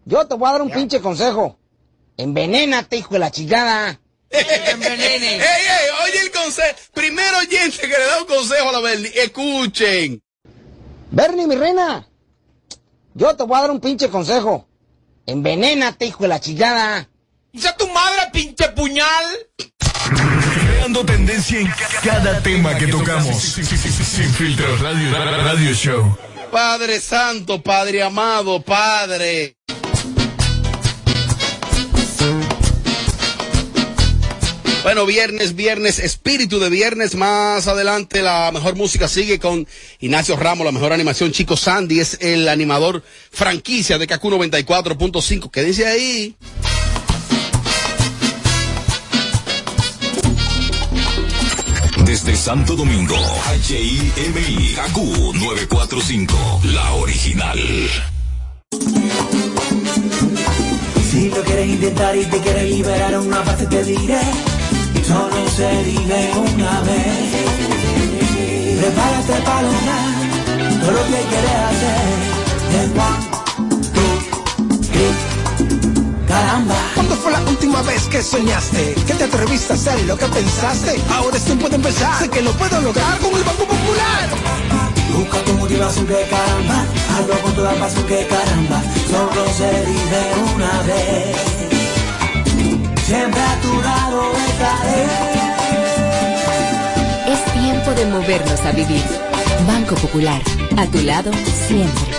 Yo te voy a dar un pinche consejo. Envenénate, hijo de la chingada. ¡Ey, ey! Oye el consejo. Primero oyente que le da un consejo a la Bernie. Escuchen. Bernie, mi reina. Yo te voy a dar un pinche consejo. Envenénate, hijo de la chingada. ¡Esa tu madre, pinche puñal! Creando tendencia en cada tema que tocamos. Sin filtro radio, radio show. Padre Santo, Padre amado, Padre. Bueno, viernes, viernes, espíritu de viernes. Más adelante la mejor música sigue con Ignacio Ramos, la mejor animación. Chico Sandy es el animador franquicia de KQ 94.5. Quédense ahí. Santo Domingo, HIMI, KQ 945, la original. Si lo quieres intentar y te quieres liberar una parte te diré Solo se vive una vez. Prepárate para lograr todo lo que quieres hacer. One, two, three, caramba ¿Cuándo fue la última vez que soñaste? Que te atreviste a hacer lo que pensaste. Ahora es tiempo de empezar. Sé que lo puedo lograr con el Banco Popular. Busca tu motivación que caramba Hazlo con toda pasión que caramba Solo se vive una vez Siempre a tu lado estaré Es tiempo de movernos a vivir. Banco Popular, a tu lado siempre.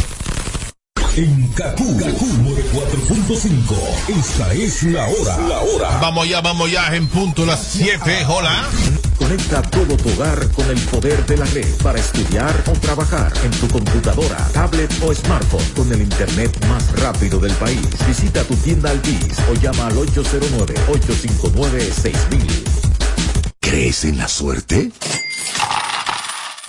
En Kaku, Kaku 4.5. Esta es la hora. La hora. Vamos ya, vamos ya, en punto las 7. Hola. Conecta todo tu hogar con el poder de la red para estudiar o trabajar en tu computadora, tablet o smartphone con el internet más rápido del país. Visita tu tienda Altis o llama al 809-859-6000. ¿Crees en la suerte?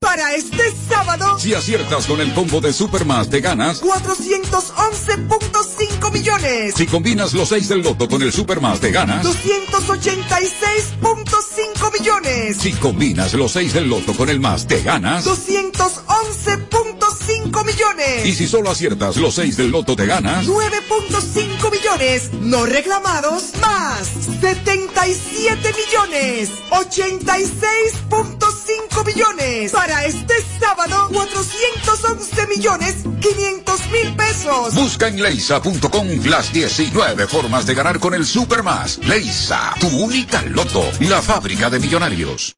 Para este sábado, Si aciertas con el combo de Supermas, te ganas. 411.5 millones. Si combinas los 6 del loto con el Supermas, te ganas. 286.5 millones. Si combinas los 6 del loto con el más, te ganas. 211.5 millones. millones. Y si solo aciertas los 6 del loto te ganas, 9.5 millones no reclamados más 77 millones 86.5 millones para este sábado 411 millones 500 mil pesos busca en leisa.com las 19 formas de ganar con el Supermas. Leisa, tu única loto, la fábrica de millonarios.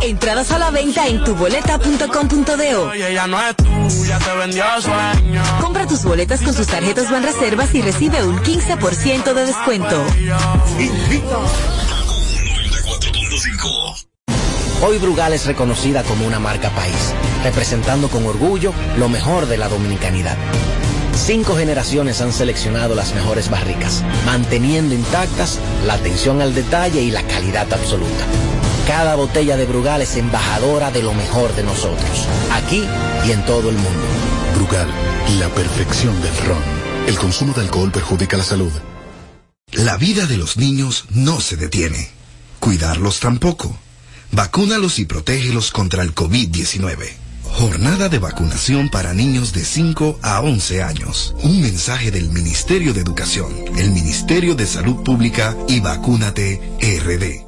Entradas a la venta en tuboleta.com.do. Compra tus boletas con sus tarjetas Banreservas y recibe un 15% de descuento. Hoy Brugal es reconocida como una marca país, representando con orgullo lo mejor de la dominicanidad. Cinco generaciones han seleccionado las mejores barricas, manteniendo intactas la atención al detalle y la calidad absoluta. Cada botella de Brugal es embajadora de lo mejor de nosotros, aquí y en todo el mundo. Brugal, la perfección del ron. El consumo de alcohol perjudica la salud. La vida de los niños no se detiene. Cuidarlos tampoco. Vacúnalos y protégelos contra el COVID-19. Jornada de vacunación para niños de 5 a 11 años. Un mensaje del Ministerio de Educación, el Ministerio de Salud Pública y Vacúnate RD.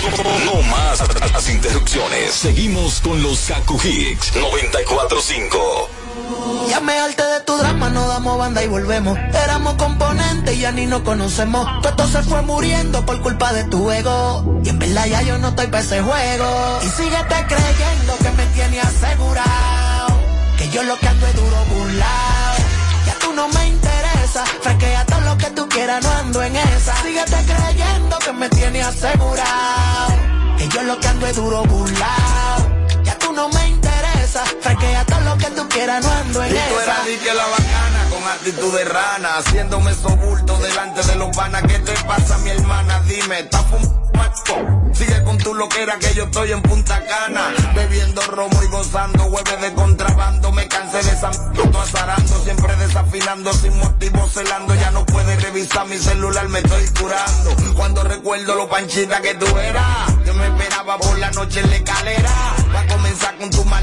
No más las interrupciones. Seguimos con los Kaku Hicks 945. Ya me harté de tu drama, no damos banda y volvemos. Éramos componentes y ya ni nos conocemos. Todo se fue muriendo por culpa de tu ego. Y en verdad ya yo no estoy para ese juego. Y síguete creyendo que me tiene asegurado. Que yo lo que ando es duro burlao. Ya tú no me interesa. Fresquea todo lo que tú quieras, no ando en esa. Síguete creyendo que me tiene asegurado. Que yo lo que ando es duro burlao. Ya tú no me interesa. Fresquea todo lo que tú quieras, no ando en Y tú esa. eras que la bacana con actitud de rana, haciéndome sobulto delante de los panas. ¿Qué te pasa, mi hermana? Dime, ¿estás fumando? Sigue con tu loquera que yo estoy en Punta Cana, bebiendo romo y gozando hueves de contrabando. Me cansé de esa m- azarando, siempre desafinando, sin motivo celando. Ya no puedes revisar mi celular, me estoy curando. Cuando recuerdo lo panchita que tú eras, yo me esperaba por la noche en la escalera. Va a comenzar con tu mal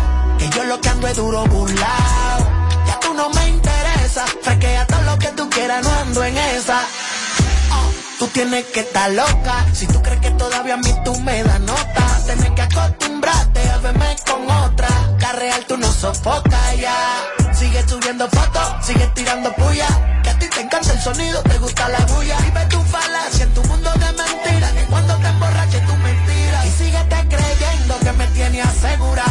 Que yo lo que ando es duro burlao. Ya tú no me interesa. Fresquea todo lo que tú quieras, no ando en esa. Oh, Tú tienes que estar loca. Si tú crees que todavía a mí tú me das nota, tienes que acostumbrarte a verme con otra. La real tú no sofocas ya. Sigue subiendo fotos, sigue tirando puya. Que a ti te encanta el sonido, te gusta la bulla. Vive tu falacia en tu mundo de mentiras. Que cuando te emborraches tú mentiras. Y síguete creyendo que me tiene asegurado.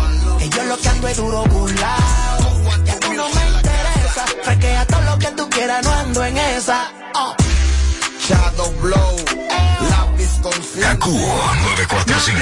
Que yo lo que ando es duro burlao. Ya tú no me interesa. Fresquea todo lo que tú quieras, no ando en esa. Oh. Shadow Blow, lápiz con Kaku 945.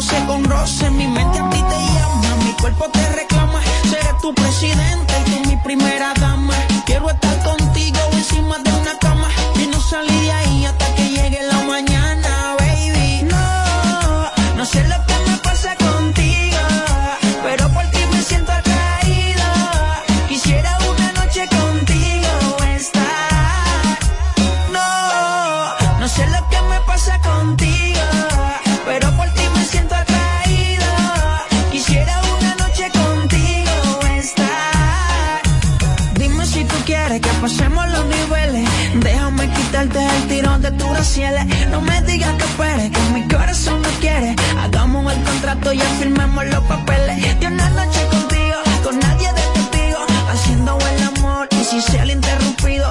roce con roce, mi mente a ti te llama, mi cuerpo te reclama, seré tu presidente y tú mi primera dama. No me digas que esperes, que mi corazón no quiere. Hagamos el contrato y ya firmemos los papeles. De una noche contigo, con nadie de testigo. Haciendo el amor y sin ser interrumpido.